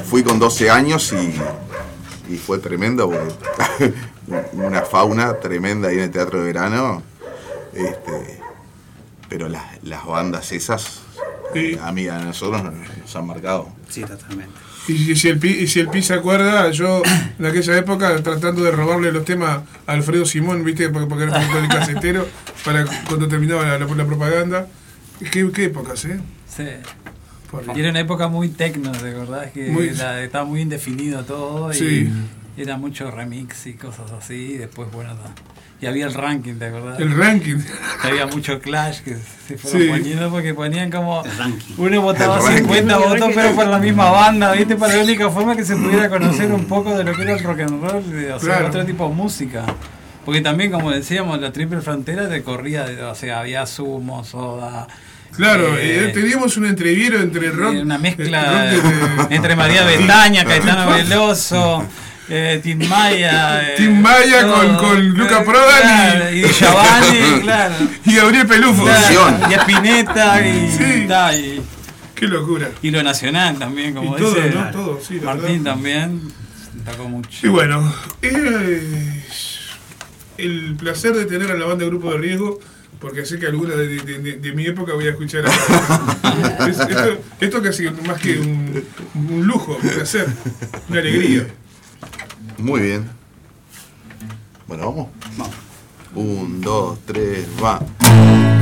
Fui con 12 años y, y fue tremendo porque una fauna tremenda ahí en el Teatro de Verano. Este, pero las, las bandas esas, Sí. a mí, a nosotros nos, nos han marcado. Sí, totalmente. Y, y si el Pi, y si el Pi se acuerda, yo en aquella época tratando de robarle los temas a Alfredo Simón, ¿viste? Porque, porque era el casetero, para cuando terminaba la, la- la propaganda. ¿Qué, qué épocas, eh? Sí. Por Y era una época muy tecno, de verdad, que Muy- era- estaba muy indefinido todo y Sí. era mucho remix y cosas así. Y después, bueno, y había el ranking, ¿te acordás? El ranking. Había mucho clash que se fueron Sí. poniendo porque ponían como. El ranking. Uno votaba El ranking. 50 votos, pero por la misma banda, ¿viste? Para la única forma que se pudiera conocer un poco de lo que era el rock and roll, de- o sea, Claro. otro tipo de música. Porque también, como decíamos, la triple frontera te corría, de- o sea, había sumo, soda. Claro, eh, eh, teníamos un entreviero entre rock. eh, una el mezcla rock de- de- entre María Betaña, Caetano Veloso, eh, Tim Maya. eh, Tim Maya todo, con, con Luca eh, Prodan claro, y, y Giovanni, claro. y Gabriel Pelufo. Claro, y Spinetta y, Sí. ta, y, Qué locura. y lo nacional también, como Y todo, dice ¿no? Todo, sí, la Martín verdad. también. Tocó mucho. Y bueno, eh, el placer de tener a la banda Grupo de Riesgo, porque sé que alguna de, de- de- de mi época voy a escuchar acá. Es- esto, esto casi más que un, un lujo, un placer, una alegría. Muy bien. Bueno, vamos. Vamos. Un, dos, tres, va.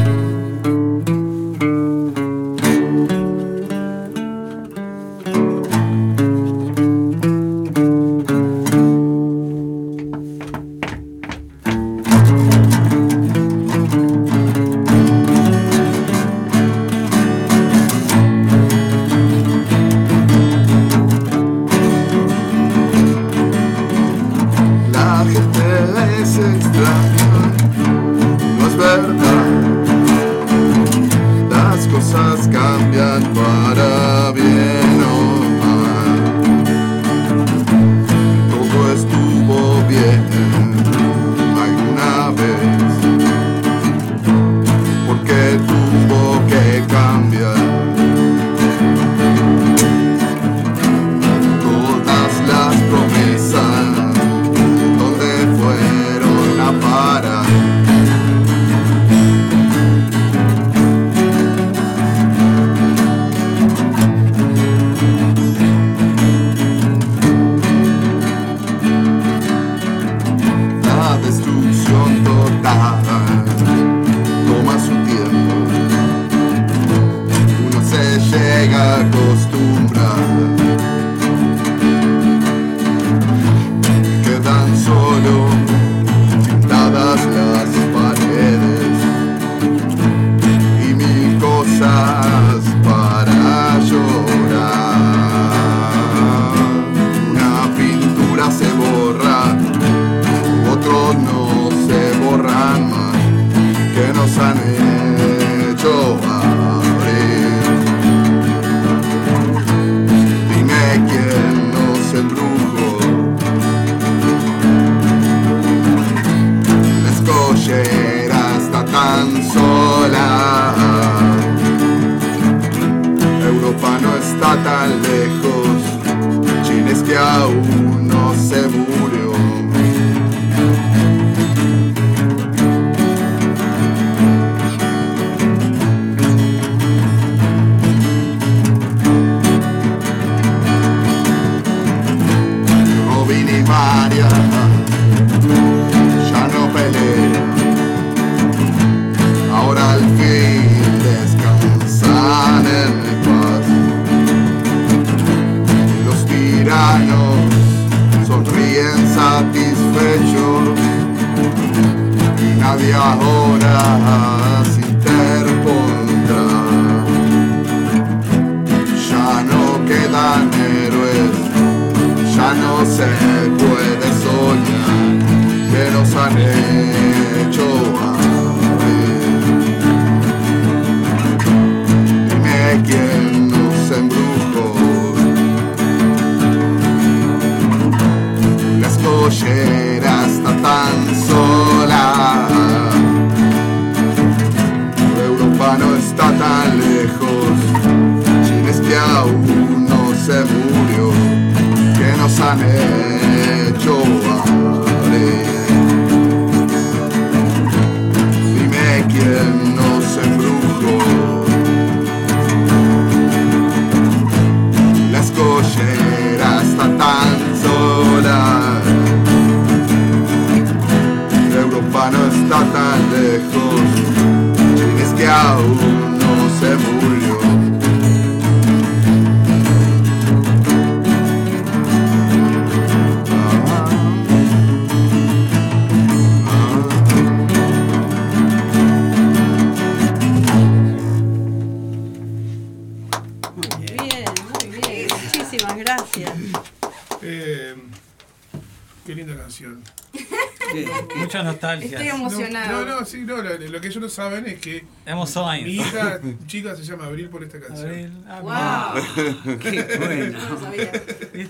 Que Emociones. mi hija chica se llama Abril por esta canción. Abril, ah, Wow. Qué bueno. No lo sabía.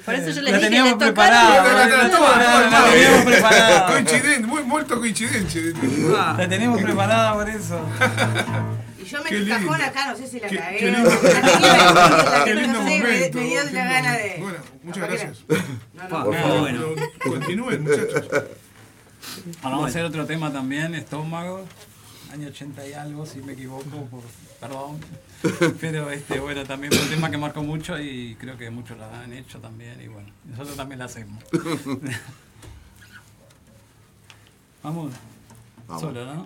Por eso yo La les dije teníamos que preparada. Toma, toma, toma, La teníamos preparada. Coincidente, muy molto coincidente. La teníamos preparada por eso. Y yo me Qué cajón lindo. acá, no sé si la Qué- cagué. qué La lindo. Qué la lindo no sé, me- momento. Me dio la gana de. Bueno, muchas gracias. Bueno. pero continúen, muchachos. Ahora vamos a hacer otro tema también, Estómago, año 80 y algo, si me equivoco, por, perdón. Pero este, bueno, también fue un tema que marcó mucho y creo que muchos lo han hecho también y bueno, nosotros también lo hacemos. Vamos. Vamos. Solo, ¿no?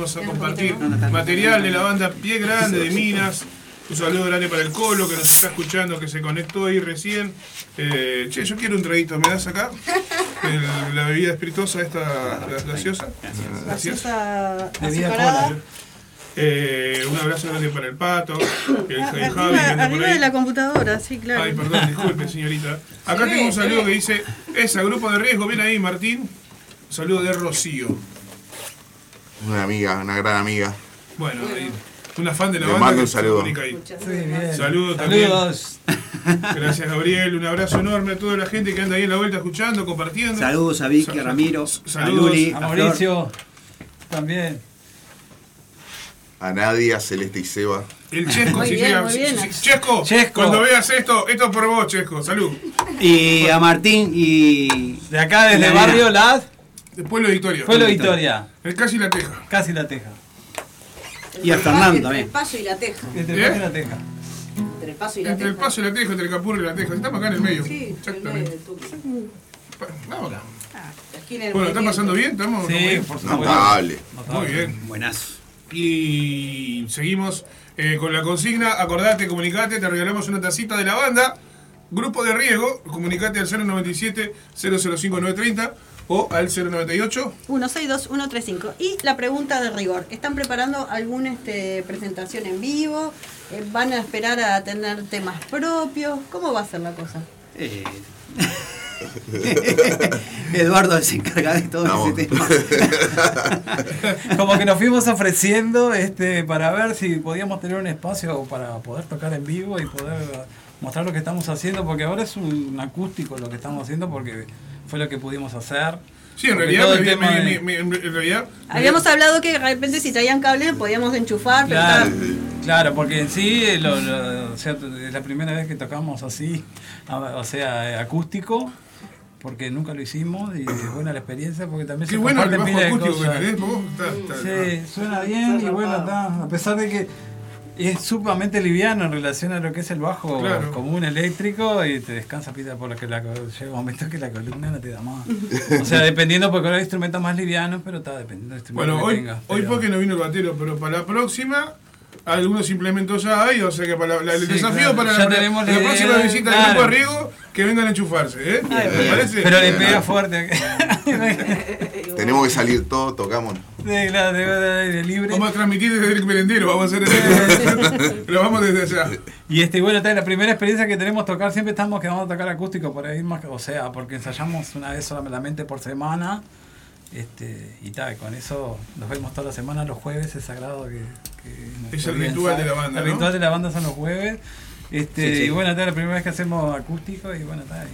Vamos a compartir material de la banda Pie Grande de Minas. Un saludo grande para el Colo que nos está escuchando, que se conectó ahí recién. Eh, che, yo quiero un traguito, ¿me das acá? El- la bebida espirituosa esta la gaseosa. Azucarada. Eh, un abrazo grande para el Pato, el, Ah, Javi Arriba, arriba de la computadora, sí, claro. Ay, perdón, disculpe, señorita. Acá Se tengo un saludo que dice, esa, grupo de riesgo, viene ahí, Martín. Un saludo de Rocío. Una amiga, una gran amiga. Bueno, una fan de la Le banda mando un saludo. Saludos también. Saludos. Gracias, Gabriel. Un abrazo enorme a toda la gente que anda ahí en la vuelta escuchando, compartiendo. Saludos a Vicky, a Ramiro, a saludos. Luli, A a Flor. Mauricio. También. A Nadia, Celeste y Seba. El Chesco, Muy si bien, llega- muy bien. si- si- Chesco, Chesco. cuando veas esto, esto es por vos, Chesco. Salud. Y a Martín y. De acá, desde Barrio. Las, De Pueblo Victoria. Pueblo Victoria. El casi la teja. Casi la Teja. Y a Fernando Entre el también. paso y la teja. Entre ¿Eh? Casi la Teja. Entre el paso y la Entre el teja. paso y la teja, entre el capurro y la teja. Estamos acá en el medio. Sí, en el medio Exactamente. del tubo. Pa- Vamos. La esquina del Bueno, ¿están pasando bien? ¿Estamos Sí, bien? por supuesto. Notable. Muy bien. Buenazo. Y seguimos eh, con la consigna. Acordate, comunicate, te regalamos una tacita de la banda. Grupo de riesgo, comunicate al 097-005930 o al 098. 162135. Y la pregunta de rigor. ¿Están preparando alguna este, presentación en vivo? Eh, ¿Van a esperar a tener temas propios? ¿Cómo va a ser la cosa? Eh, Eduardo se encarga de todo Vamos. ese tema. Como que nos fuimos ofreciendo este para ver si podíamos tener un espacio para poder tocar en vivo y poder mostrar lo que estamos haciendo, porque ahora es un acústico lo que estamos haciendo porque fue lo que pudimos hacer. Sí, en realidad, todo el me- tema me- de- me- me- en realidad Habíamos hablado que de repente si traían cable podíamos enchufar, pero Claro, porque en sí, eh, lo- lo- o sea, es la primera vez que tocamos así, o sea, acústico, porque nunca lo hicimos y es buena la experiencia porque también Qué se bueno el comparten bajo pila de acústico que cosas. tenés, vos. Está- está- Sí, suena bien y bueno, está, a pesar de que es sumamente liviano en relación a lo que es el bajo Claro. común eléctrico y te descansa pita por lo que la, llega un momento que la columna no te da más. O sea, dependiendo porque ahora hay instrumentos más livianos, pero está dependiendo del instrumento Bueno, que hoy, tengas. hoy pero- porque no vino el batero, pero para la próxima algunos implementos ya hay, o sea que para la- el Sí, desafío claro. para Ya la, tenemos la la próxima visita del claro. grupo de riego que vengan a enchufarse, ¿eh? Pero le pega fuerte. Tenemos que salir todos, tocamos. De, la- de- de- de libre. Vamos a transmitir desde el merendero, vamos a hacer el... Pero vamos desde allá. Y este, bueno, esta es la primera experiencia que tenemos tocar, siempre estamos que vamos a tocar acústico por ahí más, que- o sea, porque ensayamos una vez solamente por semana. Este, y tal, con eso nos vemos toda la semana los jueves, es sagrado que, que Es el ritual de la banda, El ¿no? ritual de la banda son los jueves. Este, Sí, sí. Y bueno, esta es la primera vez que hacemos acústico y bueno, está.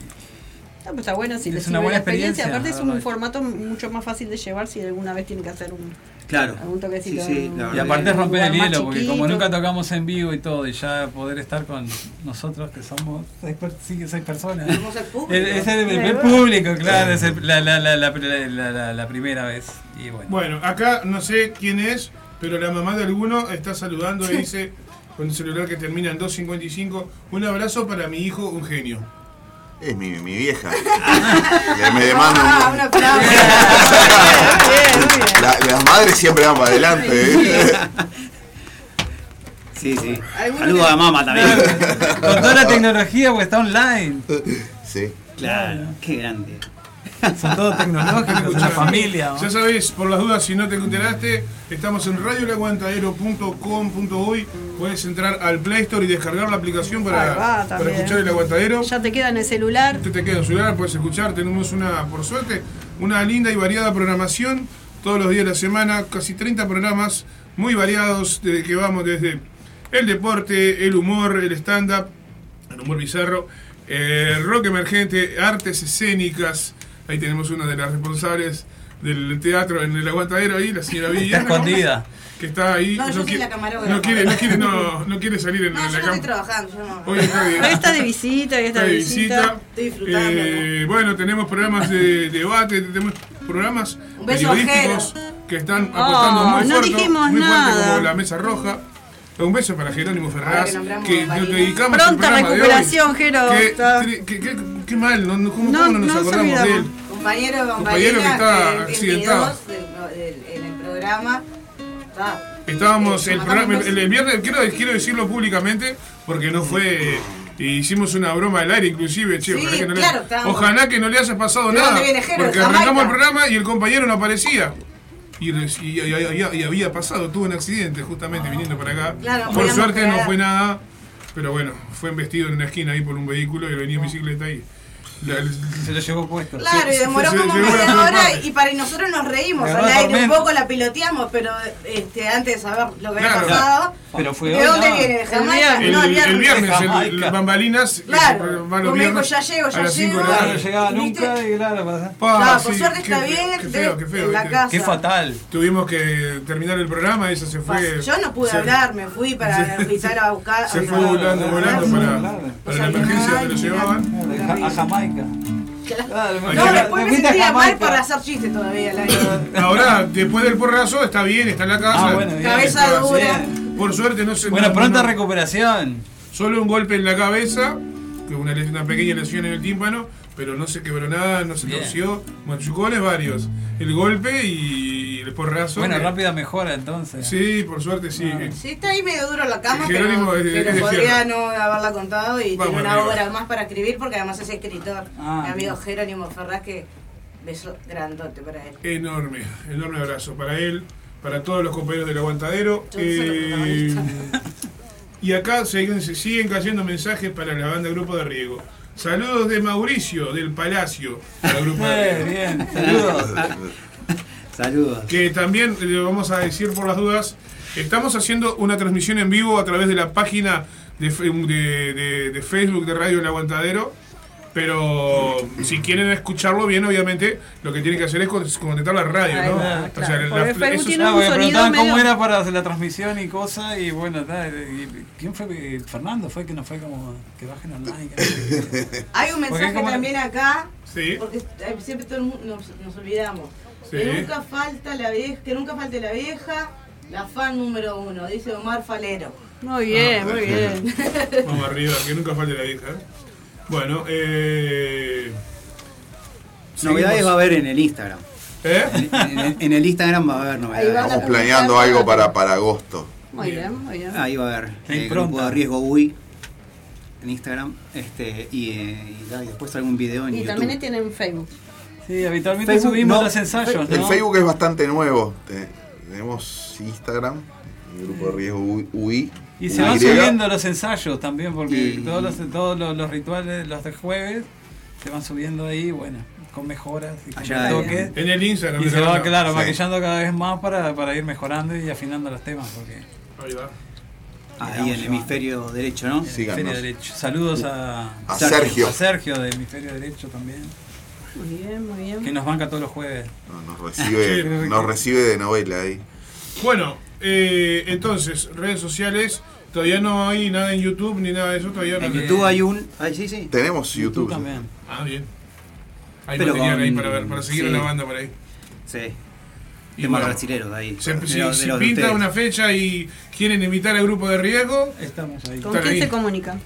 Pues está bueno si Es les una sirve buena la experiencia. experiencia, Aparte es un formato mucho más fácil de llevar si alguna vez tienen que hacer un, Claro. algún toquecito. Sí, sí, Y aparte es romper el hielo, porque como nunca tocamos en vivo y todo, y ya poder estar con nosotros, que somos seis, per- sí, seis personas. Somos el público. Es el, el- el público, claro, es el- la, la, la, la, la- la- la primera vez. Y bueno. Bueno, acá no sé quién es, pero la mamá de alguno está saludando y dice con el celular que termina en 255, un abrazo para mi hijo, un genio. Es mi, mi vieja. Le me demanda Ah, un-. La- las madres siempre van para adelante. ¿eh? Sí, sí. ¿Alguno Saludos a mamá también. Con toda la tecnología, pues está online. Sí. Claro, qué grande. Son todos tecnológicos, una familia. ¿no? Ya sabéis, por las dudas, si no te enteraste, estamos en radiolaguantadero.com.uy. Puedes entrar al Play Store y descargar la aplicación para, va, para escuchar el aguantadero. Ya te queda en el celular. Usted te queda en su celular, puedes escuchar. Tenemos una, por suerte, una linda y variada programación todos los días de la semana, casi 30 programas muy variados, desde que vamos desde el deporte, el humor, el stand-up, el humor bizarro, el rock emergente, artes escénicas. Ahí tenemos una de las responsables del teatro en el aguantadero ahí, la señora Villa. Está escondida. Que está ahí. No, yo soy quiere- la camarógrafa. no quiere, no quiere, no, no quiere salir en, No, en yo la no cama. estoy trabajando, yo no. Hoy está. Hoy está de visita, hoy está Está de de visita. visita. Estoy disfrutando. Eh, bueno, tenemos programas de debate, tenemos programas periodísticos que están Oh, muy no fuerte, dijimos muy fuerte nada. como la Mesa Roja. Un beso para Jerónimo Ferraz, que nombramos que Marina. dedicamos Pronta recuperación. Jero. Qué, Está- tri- qué- qué- qué mal, no, no- ¿cómo, No, cómo no nos acordamos de él? Compañero Compañero que está que en accidentado. 22 del- del- en el programa. está, Estábamos eh, el, programa, matamos el, el viernes, quiero, quiero decirlo públicamente, porque no fue. y hicimos una broma al aire, inclusive, che, Sí, ojalá, que no le- claro, estábamos- ojalá que no le haya pasado ¿De nada. dónde viene Jero? Porque arrancamos el programa y el compañero no aparecía. Y, y- y- había pasado, tuvo un accidente justamente viniendo para acá. Claro, Por suerte no fue nada, pero bueno, fue embestido en una esquina ahí por un vehículo y venía en bicicleta y. Se lo llevó puesto. Claro, y demoró como media hora y para nosotros nos reímos al aire, un poco la piloteamos, pero este, antes de saber lo que había Claro. pasado. Pero fue ¿De hoy, dónde no. viene? ¿De Jamaica? El, No, el viernes, el, Jamaica. bambalinas, Claro, que como dijo, viernes ya llego, ya las llego. Claro, no llegaba nunca y claro, pasa. Pa, Claro, por sí, suerte qué- está bien, Qué feo, de- qué feo. en la casa. Qué fatal. Tuvimos que terminar el programa, ella se fue. Yo no pude hablar, me fui para hospital a buscar. Se a- fue volando, volando para, Claro. la emergencia donde lo llevaban. A Jamaica. Claro, No, Ay, después me sentía mal para hacer chistes todavía aire. Ahora, después del porrazo, está bien, está en la casa. Ah, bueno, bien. Cabeza dura. Por suerte no se. Bueno, no- pronta no- recuperación. Solo un golpe en la cabeza, que una, una pequeña lesión en el tímpano, pero no se quebró nada, no se torció. Machucones varios. El golpe y el porrazo. Bueno, que- rápida mejora entonces. Sí, por suerte sí. Ah. Sí, está ahí medio duro la cama, Jerónimo pero, es de- pero es de podría fierro. no haberla contado y Vamos tiene una arriba. obra más para escribir porque además es escritor. Ah, Mi amigo. Jerónimo Ferraz que beso grandote para él. Enorme, enorme abrazo para él, para todos los compañeros del aguantadero. Yo soy la Eh, y acá siguen, se siguen cayendo mensajes para la banda Grupo de Riego. Saludos de Mauricio, del Palacio, al Grupo de Eh, Riego. bien, saludos. Saludos. Que también, le vamos a decir por las dudas, estamos haciendo una transmisión en vivo a través de la página de, fe- de- de- de Facebook de Radio El Aguantadero. Pero si quieren escucharlo bien, obviamente, lo que tienen que hacer es con- conectar la radio, ¿no? O claro. sea, la- eso es- tiene Ah, un cómo era para hacer la transmisión y cosas y bueno, y- ¿quién fue? Fernando fue que nos fue como que bajen online. que. Hay un mensaje como- también acá, Sí. porque eh, siempre todo el mundo nos, nos olvidamos. Sí. Que nunca falta la vieja, que nunca falte la vieja, la fan número uno, dice Omar Falero. Muy bien, muy bien. Vamos arriba, que nunca falte la vieja. ¿eh? Bueno, eh. Novedades va a haber en el Instagram. ¿Eh? En, en- en el Instagram va a haber novedades. Estamos planeando algo para, para agosto. Muy bien, muy bien. Ahí va a haber el grupo impronta. de riesgo UI en Instagram este y, eh, y y después algún video en Y YouTube. también tienen Facebook. Sí, habitualmente Facebook, subimos no. los ensayos, El ¿no? Facebook es bastante nuevo. Te- Tenemos Instagram, el grupo de riesgo UI. Y se van subiendo los ensayos también, porque Y- todos, los, todos los, los rituales, los de jueves, se van subiendo ahí, bueno, con mejoras y con Allá, toques. En el Instagram. Y se va, claro, Sí. maquillando cada vez más para, para ir mejorando y afinando los temas, porque Ahí va. Ahí en el hemisferio derecho, ¿no? Síganos. hemisferio derecho. Saludos a, A Sergio. a Sergio de hemisferio derecho también, Muy bien, muy bien. que nos banca todos los jueves. No, nos, recibe, nos recibe de novela ahí. Bueno, eh, entonces, redes sociales. Todavía no hay nada en YouTube ni nada de eso. Todavía no. En YouTube hay un. Ay, sí, sí. Tenemos YouTube. también. Ah, bien. Hay Pero material con- ahí para ver, para seguir sí. a la banda por ahí. Sí. Y Temas bueno, brasileros de ahí. Se, de si los- si de pinta ustedes. una fecha y quieren invitar al grupo de riesgo, Estamos ahí. ¿Con quién ahí. se comunica?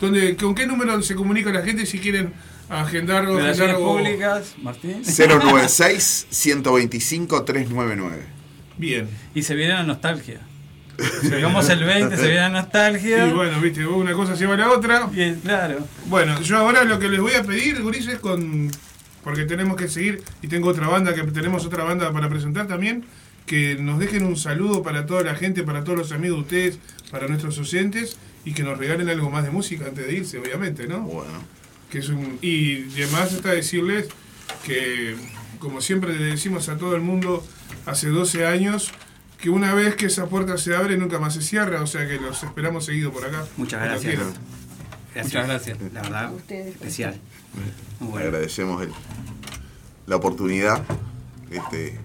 ¿dónde, ¿con qué número se comunica la gente si quieren agendar o agendar Relaciones públicas, Martín. 096-125-399. Bien. Y se viene la nostalgia. Llegamos el 20, se viene la nostalgia. Y bueno, viste, una cosa lleva a la otra. Y, claro. Bueno, yo ahora lo que les voy a pedir, gurises, con porque tenemos que seguir y tengo otra banda que tenemos otra banda para presentar también, que nos dejen un saludo para toda la gente, para todos los amigos de ustedes, para nuestros oyentes y que nos regalen algo más de música antes de irse, obviamente, ¿no? Bueno, Que es un, y además está decirles que, como siempre le decimos a todo el mundo, hace 12 años, que una vez que esa puerta se abre nunca más se cierra, o sea que los esperamos seguido por acá. Muchas gracias. quieran. Muchas gracias. La verdad, Ustedes. especial. Muy bueno. agradecemos el- la oportunidad. Este,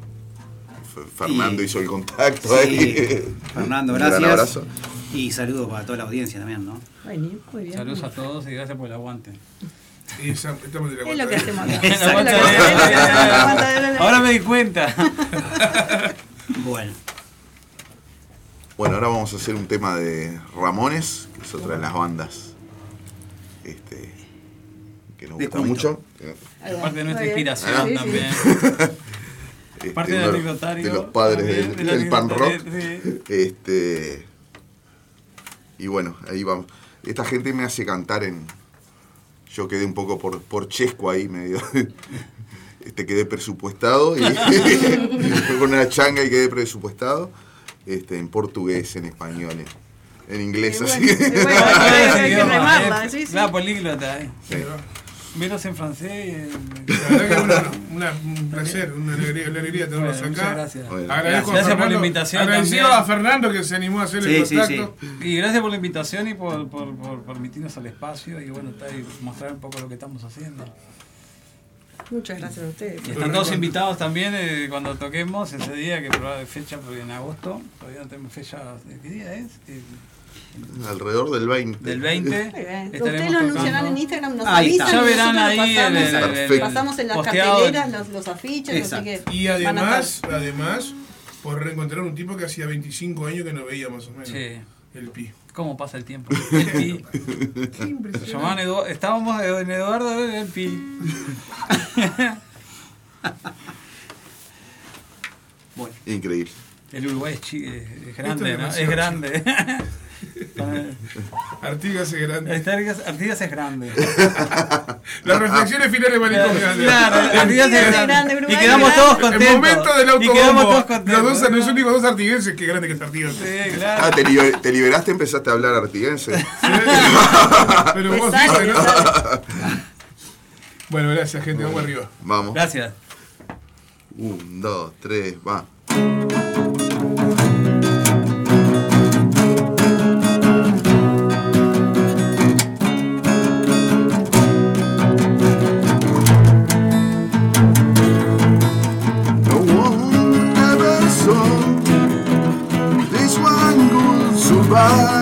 Fernando Y- hizo el contacto Sí. ahí. Fernando, Un gran gracias. abrazo. Y saludos para toda la audiencia también, ¿no? Bueno, muy bien. Saludos a todos y gracias por el aguante. Y estamos Es lo que hacemos acá. Es Ahora me di cuenta. Bueno. Bueno, ahora vamos a hacer un tema de Ramones, que es otra de las bandas este, que nos gusta mucho. Va. Parte de nuestra inspiración Sí, sí. también. Este, Parte del anecdotario. De los padres también, del, del del pan rock. sí. Este, y bueno, ahí vamos. Esta gente me hace cantar en. Yo quedé un poco por, por chesco ahí, medio. Este, quedé presupuestado y fue con una changa y quedé presupuestado. Este, en portugués, en español, en, en inglés, así. bueno, y bueno, hay que- ese hay que idioma, remarla, sí, sí. La políglota, eh. Sí. Menos en francés y en... La verdad que es una- una- un placer, una alegría, una alegría tenerlos Bueno, acá. muchas gracias. Bueno. Agradezco a Gracias por la Fernando- invitación Agradecido también. a Fernando que se animó a hacer el Sí, sí, contacto. Y gracias por la invitación y por, por, por permitirnos el espacio y bueno, está ahí, mostrar un poco lo que estamos haciendo. Muchas gracias a ustedes. Y están todos invitados también eh, cuando toquemos ese día, que probablemente fecha porque en agosto, todavía no tenemos fecha, ¿de qué día es? Eh, Alrededor del 20. Del 20. Muy bien. estaremos Ustedes lo anunciarán en Instagram, nos Ahí está. avisan. Ya verán ahí lo el, el- pasamos, el- pasamos en las posteado. carteleras, los, los afiches, Exacto. no sé qué. Y además, además, por reencontrar un tipo que hacía 25 años que no veía más o menos. Sí. El pi. ¿Cómo pasa el tiempo? El pi. Lo llamaban Edu- estábamos en Eduardo en el pi. Increíble. El Uruguay es, chi- es- es grande, es ¿no? Es grande. Artigas es grande. Artigas, Artigas es grande. Las reflexiones finales manicomiales. Claro, Artigas es grande. Y quedamos todos grande. El contentos. momento del Y quedamos todos autobombo. contentos. Los, dos, los únicos dos artiguenses, qué grande que es Artigas. Sí, claro. Ah, te, liber- te liberaste, empezaste a hablar artiguense. Pero Le vos sale, ¿no? Bueno, gracias, gente. Vamos arriba. Vamos. Gracias. Un, dos, tres, va. heart.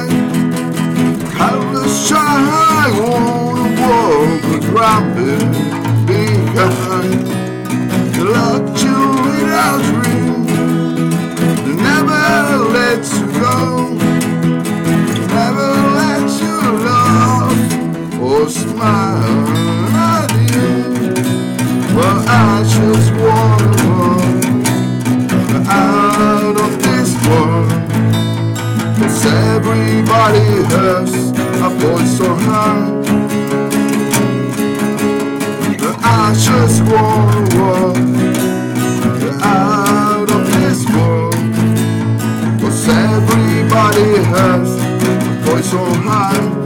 Cause everybody has a voice high. But I just wanna walk out of this world. Cause everybody has a voice on high.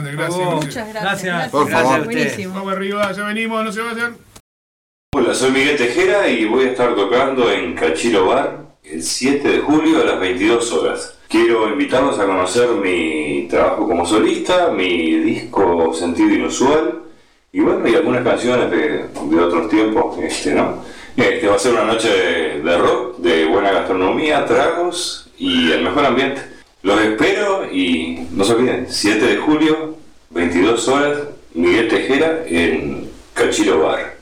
Gracias. Oh. Muchas gracias. Gracias. Por Gracias favor. Buenísimo. Vamos arriba, ya venimos, no se vayan. Hola, soy Miguel Tejera y voy a estar tocando en Cachiro Bar el 7 de julio a las 22 horas. Quiero invitarlos a conocer mi trabajo como solista, mi disco Sentido Inusual y bueno, y algunas canciones de, de otros tiempos, este, ¿no? Este va a ser una noche de, de rock, de buena gastronomía, tragos y el mejor ambiente. Los espero y no se olviden, 7 de julio, 22 horas, Miguel Tejera en Cachiro Bar.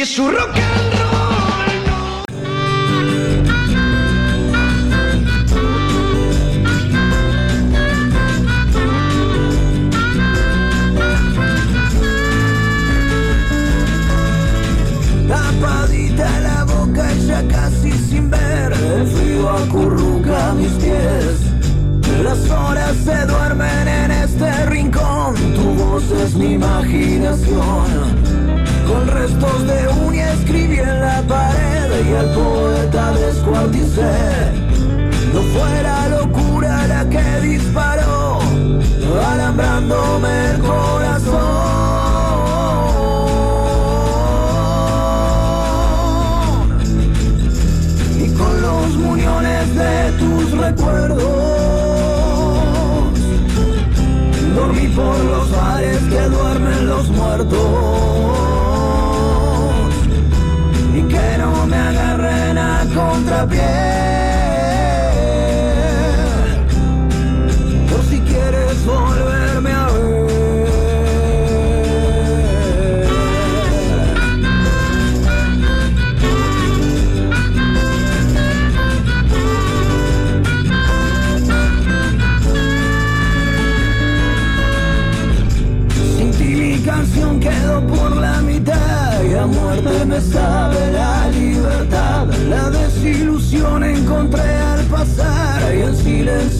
Porque si es su rock 别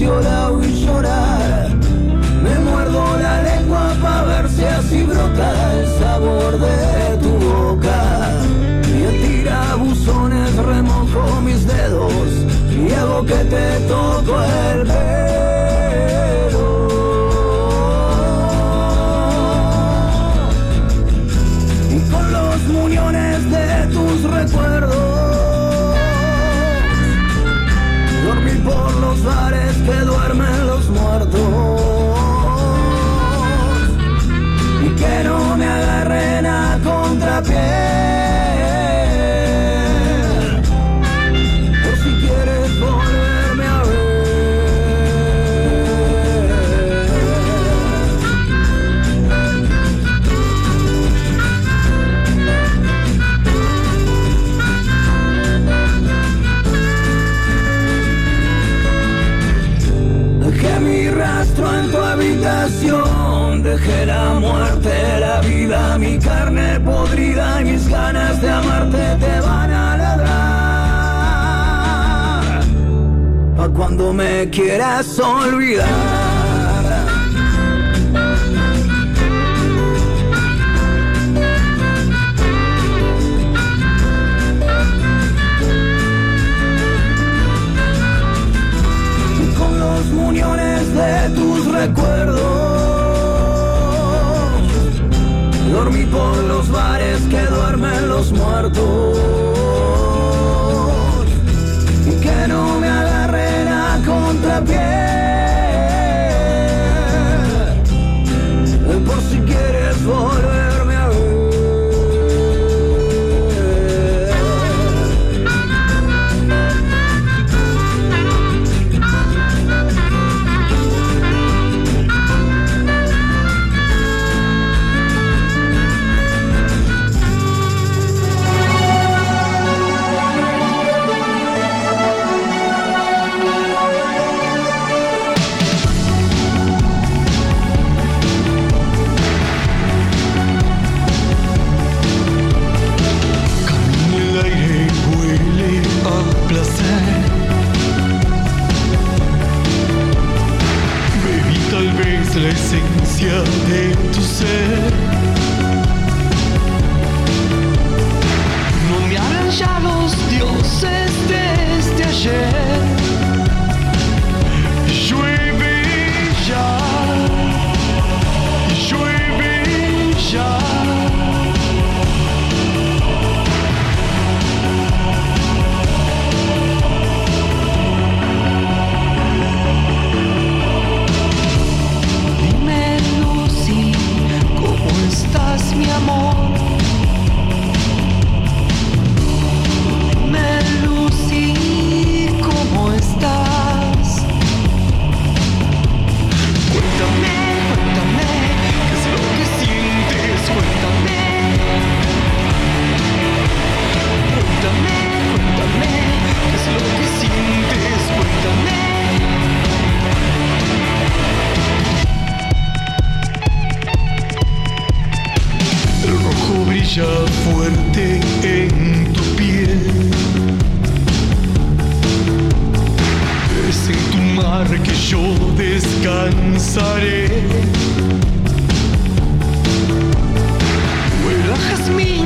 cerciorado y llorar. Me muerdo la lengua para ver si así brota el sabor de tu boca. Y tira buzones remojo mis dedos y hago que te toco el cuando me quieras olvidar. huella fuerte en tu piel. Es en tu mar que yo descansaré. Jazmín.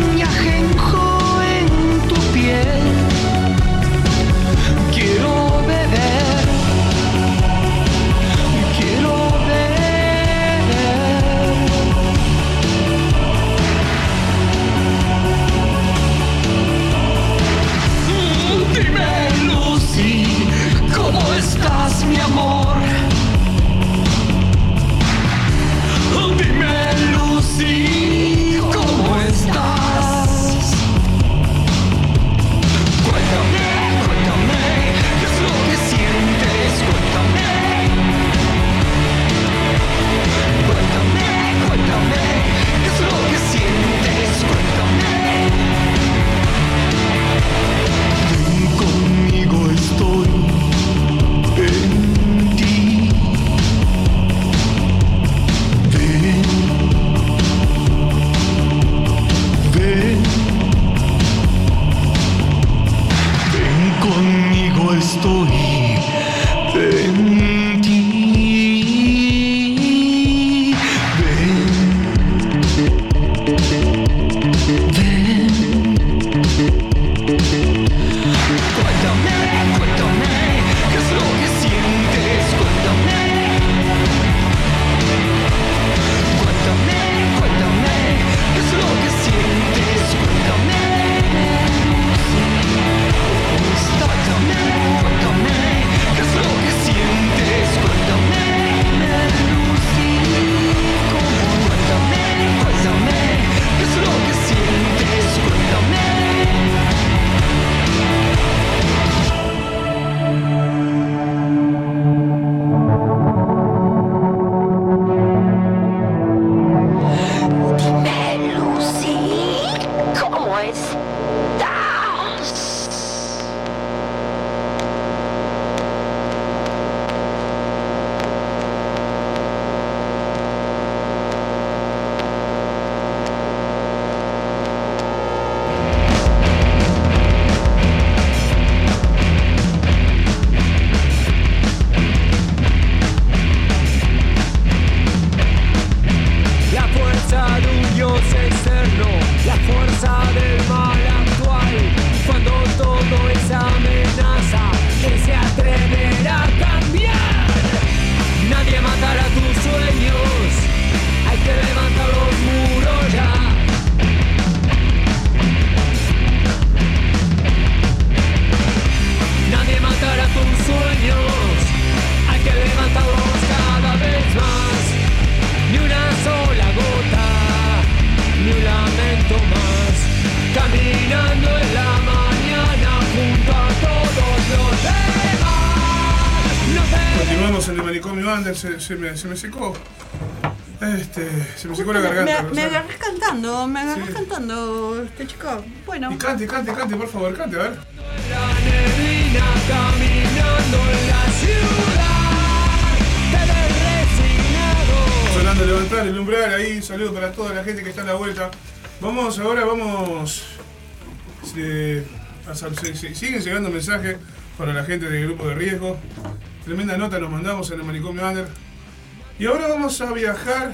Ander, se, se me, se me secó. Este, se me secó la Me, garganta. me Rosana. agarrás cantando, me agarrás Sí. cantando, este chico. Bueno. Y cante, cante, cante, por favor, cante, a ver. caminando en la ciudad. Te ves resignado. Sonando levantar el umbral ahí, saludo para toda la gente que está en la vuelta. Vamos, ahora vamos. a sal- se- se- siguen llegando mensajes para la gente del grupo de riesgo. Tremenda nota nos mandamos en el manicomio Under. Y ahora vamos a viajar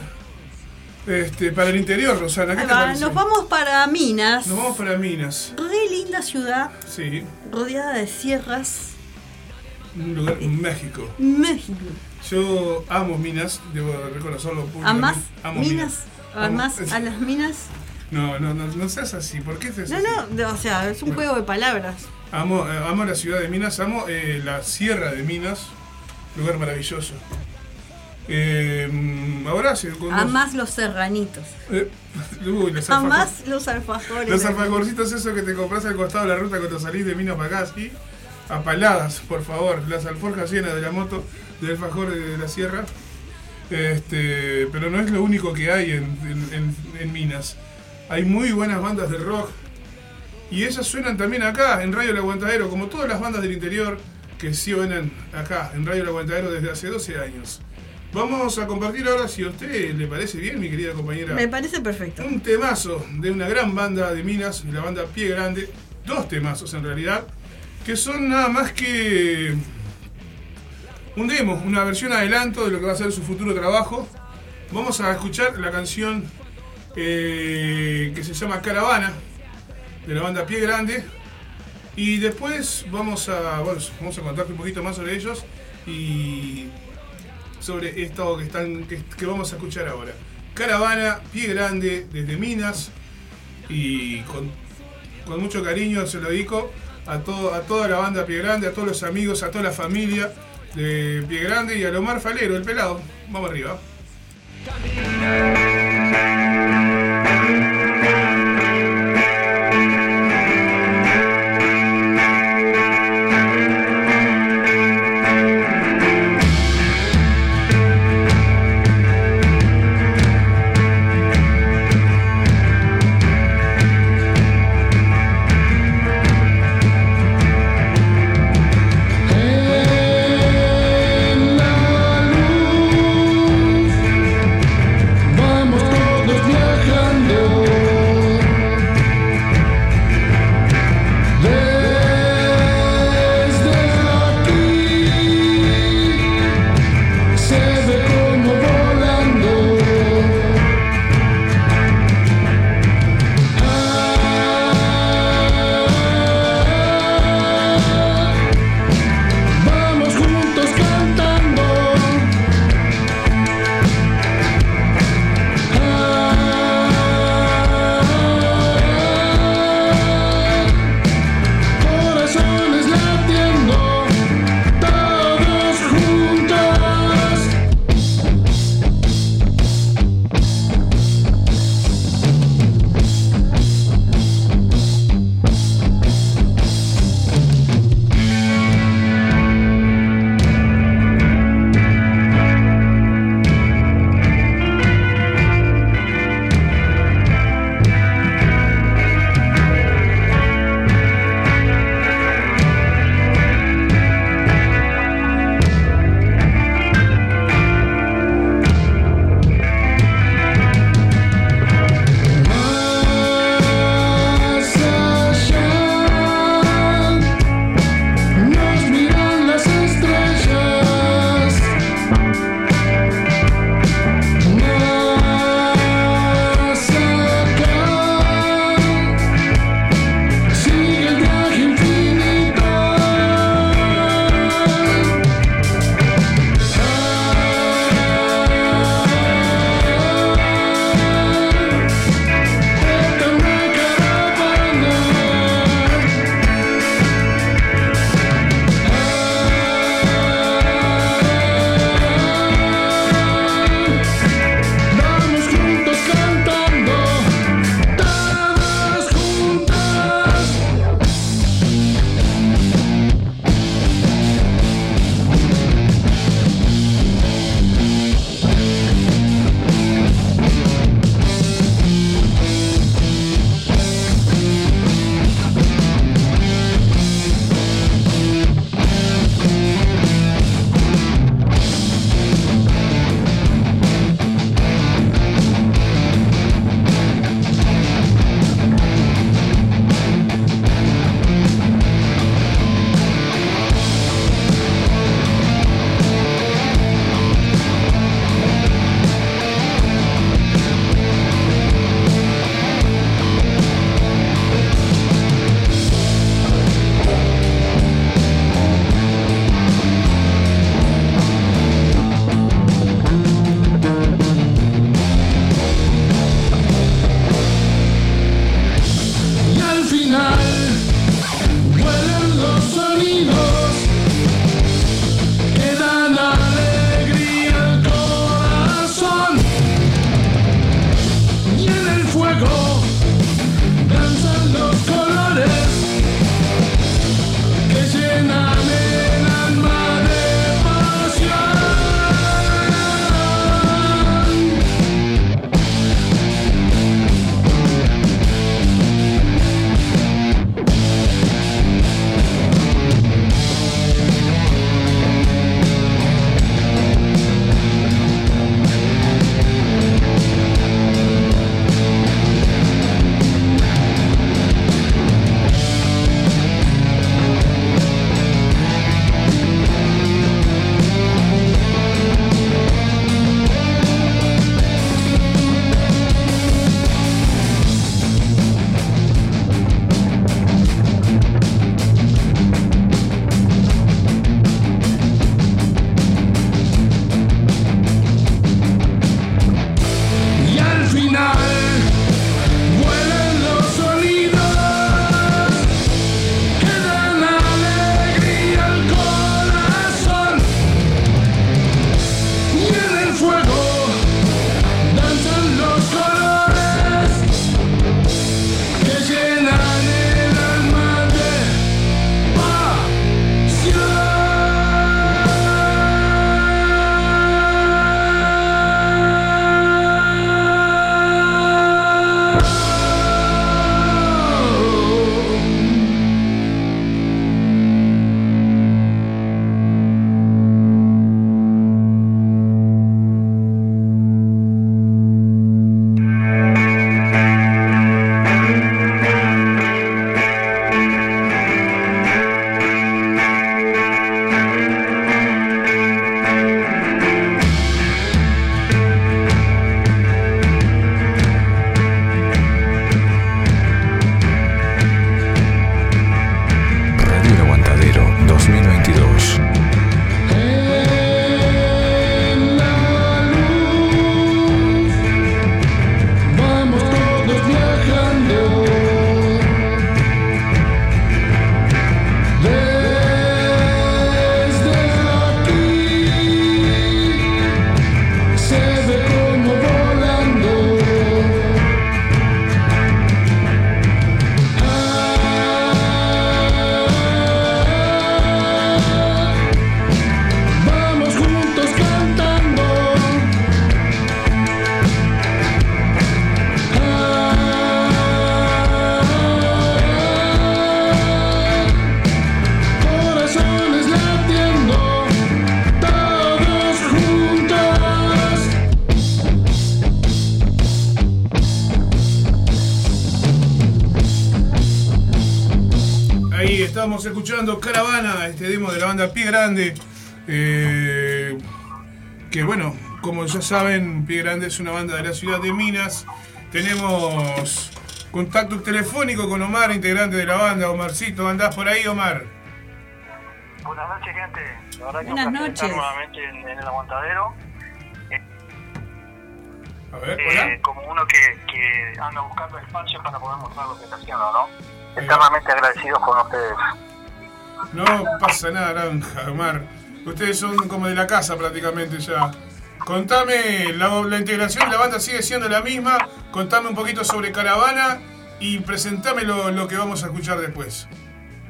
este, para el interior, Rosana. ¿Qué Ahí te va, parece? nos vamos para Minas. Nos vamos para Minas. Re linda ciudad, Sí, rodeada de sierras. un lugar en México. México. Yo amo Minas, debo reconocerlo públicamente. ¿Amás Amo minas? Amo- ¿Amás es- a las minas? No, no, no, no seas así. ¿Por qué seas No, así? no, de- o sea, es un juego de palabras. Amo, eh, amo la ciudad de Minas, amo eh, la sierra de Minas, lugar maravilloso. Eh, ahora dos- Amás los serranitos. eh, uy, los, alfajor- Amás los alfajores. los alfajorcitos esos que te compras al costado de la ruta cuando salís de Minas para acá, ¿sí? A paladas, por favor. Las alforjas llenas de la moto de alfajor de la sierra. Este, pero no es lo único que hay en, en- en- en Minas. Hay muy buenas bandas de rock. Y esas suenan también acá, en Radio El Aguantadero, como todas las bandas del interior que suenan acá, en Radio El Aguantadero, desde hace 12 años. Vamos a compartir ahora, si a usted le parece bien, mi querida compañera. Me parece perfecto. Un temazo de una gran banda de Minas, la banda Pie Grande. Dos temazos en realidad, que son nada más que un demo, una versión adelanto de lo que va a ser su futuro trabajo. Vamos a escuchar la canción eh, que se llama Caravana, de la banda Pie Grande. Y después vamos a, bueno, vamos a contarte un poquito más sobre ellos y sobre esto que, están, que, vamos a escuchar ahora. Caravana, Pie Grande, desde Minas y con, con mucho cariño se lo dedico a, todo, a toda la banda Pie Grande, a todos los amigos, a toda la familia de Pie Grande y a Lomar Falero, el pelado. Vamos arriba. Grande. eh, que bueno, como ya saben, Pie Grande es una banda de la ciudad de Minas. Tenemos contacto telefónico con Omar, integrante de la banda. Omarcito, ¿andás por ahí, Omar? Buenas noches, gente. La verdad que Buenas placer estar noches. nuevamente en, en el aguantadero. A ver, Eh, como uno que, que anda buscando espacio para poder mostrar lo que está haciendo, ¿no? Eternamente agradecidos con ustedes. No pasa nada, Naranja, Omar. Ustedes son como de la casa prácticamente ya. Contame, la, la integración de la banda sigue siendo la misma. Contame un poquito sobre Caravana y presentame lo, que vamos a escuchar después.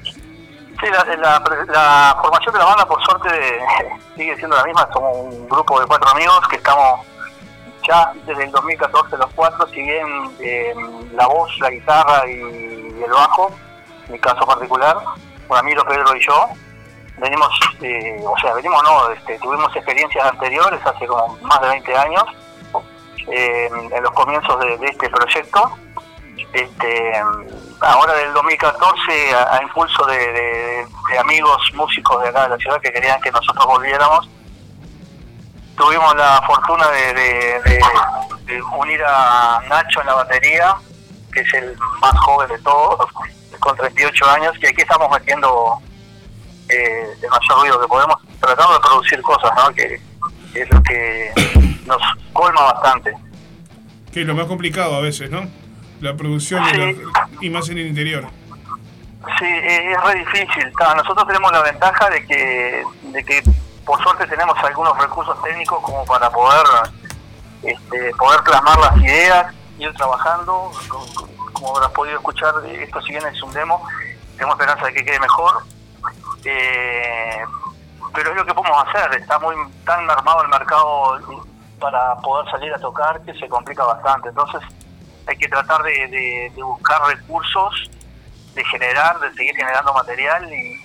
Sí, la, formación de la banda, por suerte, sigue siendo la misma. Somos un grupo de cuatro amigos que estamos ya desde el 2014 los cuatro, si bien eh, la voz, la guitarra y el bajo, en mi caso particular, Ramiro, Pedro y yo, venimos, eh, o sea, venimos no, este, tuvimos experiencias anteriores hace como más de 20 años, eh, en los comienzos de, este proyecto. Este, ahora del 2014, a, a impulso de, de- amigos músicos de acá de la ciudad que querían que nosotros volviéramos, tuvimos la fortuna de unir a Nacho en la batería, que es el más joven de todos, con 38 años, y aquí estamos metiendo eh, el mayor ruido que podemos, tratando de producir cosas, ¿no? que, que es lo que nos colma bastante. Que es lo más complicado a veces, ¿no? La producción de la- y más en el interior. Sí, es re difícil. Nosotros tenemos la ventaja de que, de que por suerte tenemos algunos recursos técnicos como para poder este, poder plasmar las ideas, ir trabajando. Como, como habrás podido escuchar, eh, esto si bien es un demo, tenemos esperanza de que quede mejor. Eh, pero es lo que podemos hacer. Está muy tan armado el mercado para poder salir a tocar que se complica bastante. Entonces hay que tratar de, buscar recursos de generar, de seguir generando material y,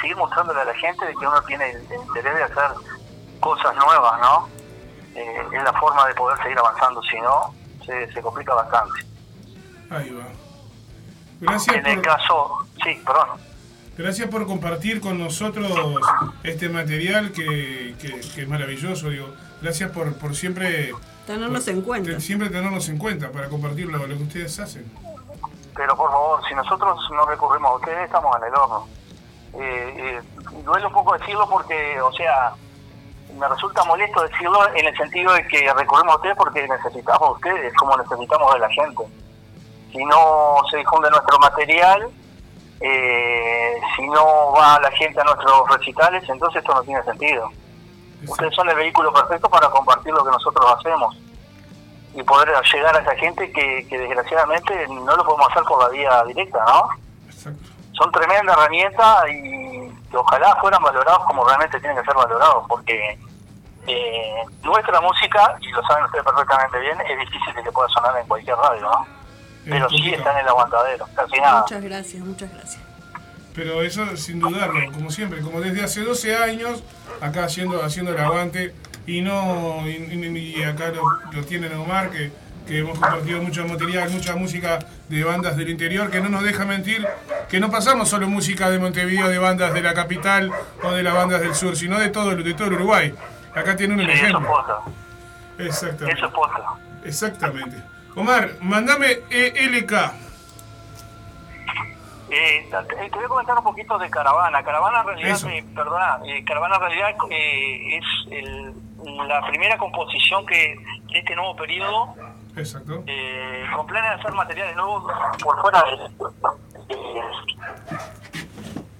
seguir mostrándole a la gente de que uno tiene el, interés de hacer cosas nuevas, ¿no? Eh, es la forma de poder seguir avanzando, si no, se complica bastante. Ahí va. Gracias En el por, caso, sí, perdón. gracias por compartir con nosotros este material que, que- que es maravilloso. Digo, gracias por, por siempre Tenernos en cuenta. te- siempre tenernos en cuenta para compartir lo, lo que ustedes hacen. Pero por favor, si nosotros no recurrimos a ustedes, estamos en el horno. Eh, eh, duele un poco decirlo porque, o sea, me resulta molesto decirlo en el sentido de que recurrimos a ustedes porque necesitamos a ustedes, como necesitamos de la gente. Si no se difunde nuestro material, eh, si no va la gente a nuestros recitales, entonces esto no tiene sentido. Ustedes son el vehículo perfecto para compartir lo que nosotros hacemos y poder llegar a esa gente que, que desgraciadamente no lo podemos hacer por la vía directa, ¿no? Son tremenda herramienta y ojalá fueran valorados como realmente tienen que ser valorados, porque eh, nuestra música, y lo saben ustedes perfectamente bien, es difícil de que pueda sonar en cualquier radio, ¿no? Pero sí está en el aguantadero, casi nada. Muchas gracias, muchas gracias. Pero eso sin dudarlo, como siempre, como desde hace 12 años, acá haciendo, haciendo el aguante, y no y, acá lo, lo tienen Omar, que, que hemos compartido mucho material, mucha música de bandas del interior, que no nos deja mentir, que no pasamos solo música de Montevideo, de bandas de la capital o de las bandas del sur, sino de todo, de todo el Uruguay. Acá tiene un Sí, eso ejemplo. posta. Exactamente. Eso es. Exactamente. Omar, mandame ELK. Eh, te te voy a comentar un poquito de Caravana. Caravana en realidad, eh, perdona, eh, Caravana en realidad eh, es el- la primera composición que de este nuevo periodo Exacto. eh, con planes de hacer materiales nuevos por fuera de eh,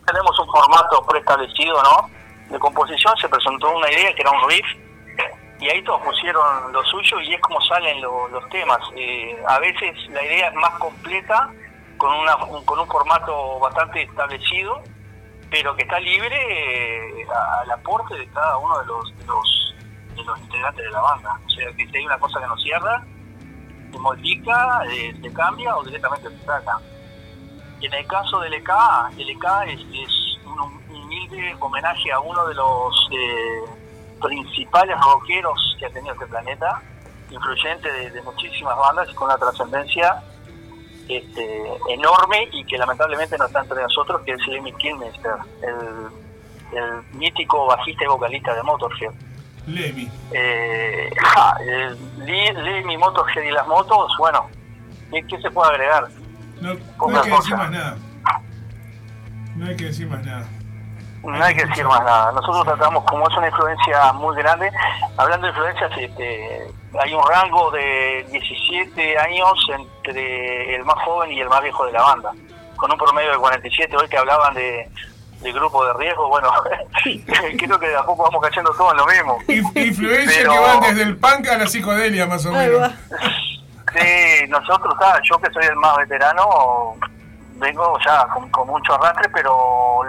tenemos un formato preestablecido, ¿no? De composición se presentó una idea que era un riff y ahí todos pusieron lo suyo y es como salen lo- los temas. Eh, a veces la idea es más completa con una un- con un formato bastante establecido, pero que está libre eh, al aporte de cada uno de los, de los de los integrantes de la banda. O sea, que si hay una cosa que nos cierra, se modifica, eh, se cambia o directamente se saca. Y en el caso del EK, el EK es, es un humilde homenaje a uno de los eh, principales rockeros que ha tenido este planeta, influyente de, de muchísimas bandas y con una trascendencia este, enorme y que lamentablemente no está entre nosotros, que es Lemmy Kilmister, el, el mítico bajista y vocalista de Motorhead. Lemmy. Eh, ja, Lemmy, Motorhead y las motos, bueno, ¿qué, se puede agregar? No, hay que decir más nada. No hay que decir más nada. No hay que decir más nada. Nosotros tratamos, como es una influencia muy grande, hablando de influencias, este, hay un rango de 17 años entre el más joven y el más viejo de la banda, con un promedio de 47. Hoy que hablaban de, de grupo de riesgo, bueno, creo que de a poco vamos cayendo todos en lo mismo. Inf- Influencia Pero- que van desde el punk a la psicodelia, más o menos. Sí, nosotros, ah, yo que soy el más veterano, vengo ya con, con mucho arrastre, pero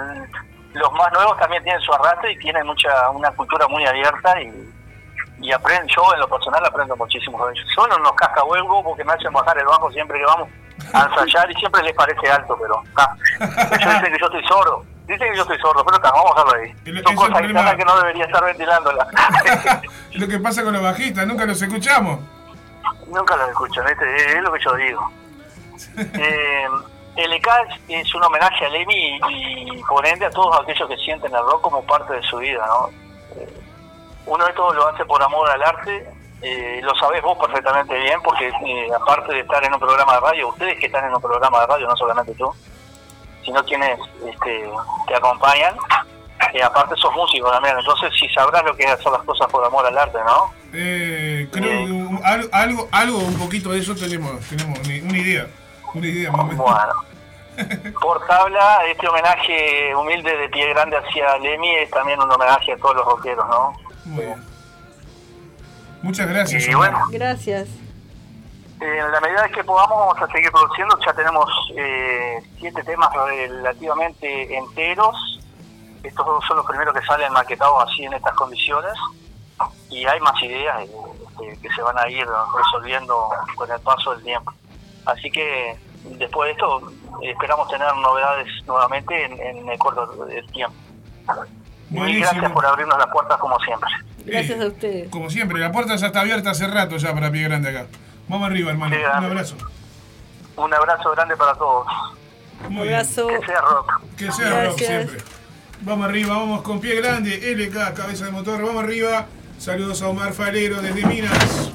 los más nuevos también tienen su arrastre y tienen mucha una cultura muy abierta y, y aprendo, yo en lo personal aprendo muchísimo de ellos. Son unos cascahuelgos porque me hacen bajar el bajo siempre que vamos a ensayar y siempre les parece alto, pero ah, ellos dicen que yo estoy sordo. Dicen que yo estoy sordo, pero está, vamos a dejarlo ahí. Son cosas internas que no debería estar ventilándolas. Lo que pasa con los bajistas, nunca los escuchamos. Nunca los escucho, ¿viste? es lo que yo digo. Eh, el ECAS es un homenaje a Lemmy y, y por ende a todos aquellos que sienten el rock como parte de su vida, ¿no? Eh, uno de todos lo hace por amor al arte, eh, lo sabés vos perfectamente bien, porque eh, aparte de estar en un programa de radio, ustedes que están en un programa de radio, no solamente tú, sino quienes este, te acompañan, eh, aparte sos músico también, entonces si sabrás lo que es hacer las cosas por amor al arte, ¿no? Eh, creo que algo, algo, algo, un poquito de eso tenemos, tenemos una, idea. Una idea más. Bueno. Por tabla, este homenaje humilde de pie grande hacia Lemmy es también un homenaje a todos los rockeros, ¿no? Muy bien. Muchas gracias. Y Omar. bueno, Gracias. en la medida que podamos vamos a seguir produciendo, ya tenemos eh, siete temas relativamente enteros. Estos dos son los primeros que salen maquetados así en estas condiciones. Y hay más ideas eh, este, que se van a ir resolviendo con el paso del tiempo. Así que después de esto esperamos tener novedades nuevamente en, en el corto del tiempo. Y Buenísimo. gracias por abrirnos las puertas como siempre. Gracias a ustedes. Como siempre, la puerta ya está abierta hace rato ya para Pie Grande acá. Vamos arriba, hermano. Un abrazo. Un abrazo grande para todos. Muy bien. abrazo. Que sea rock. Que sea rock siempre. Vamos arriba, vamos con Pie Grande, LK, cabeza de motor. Vamos arriba. Saludos a Omar Falero desde Minas.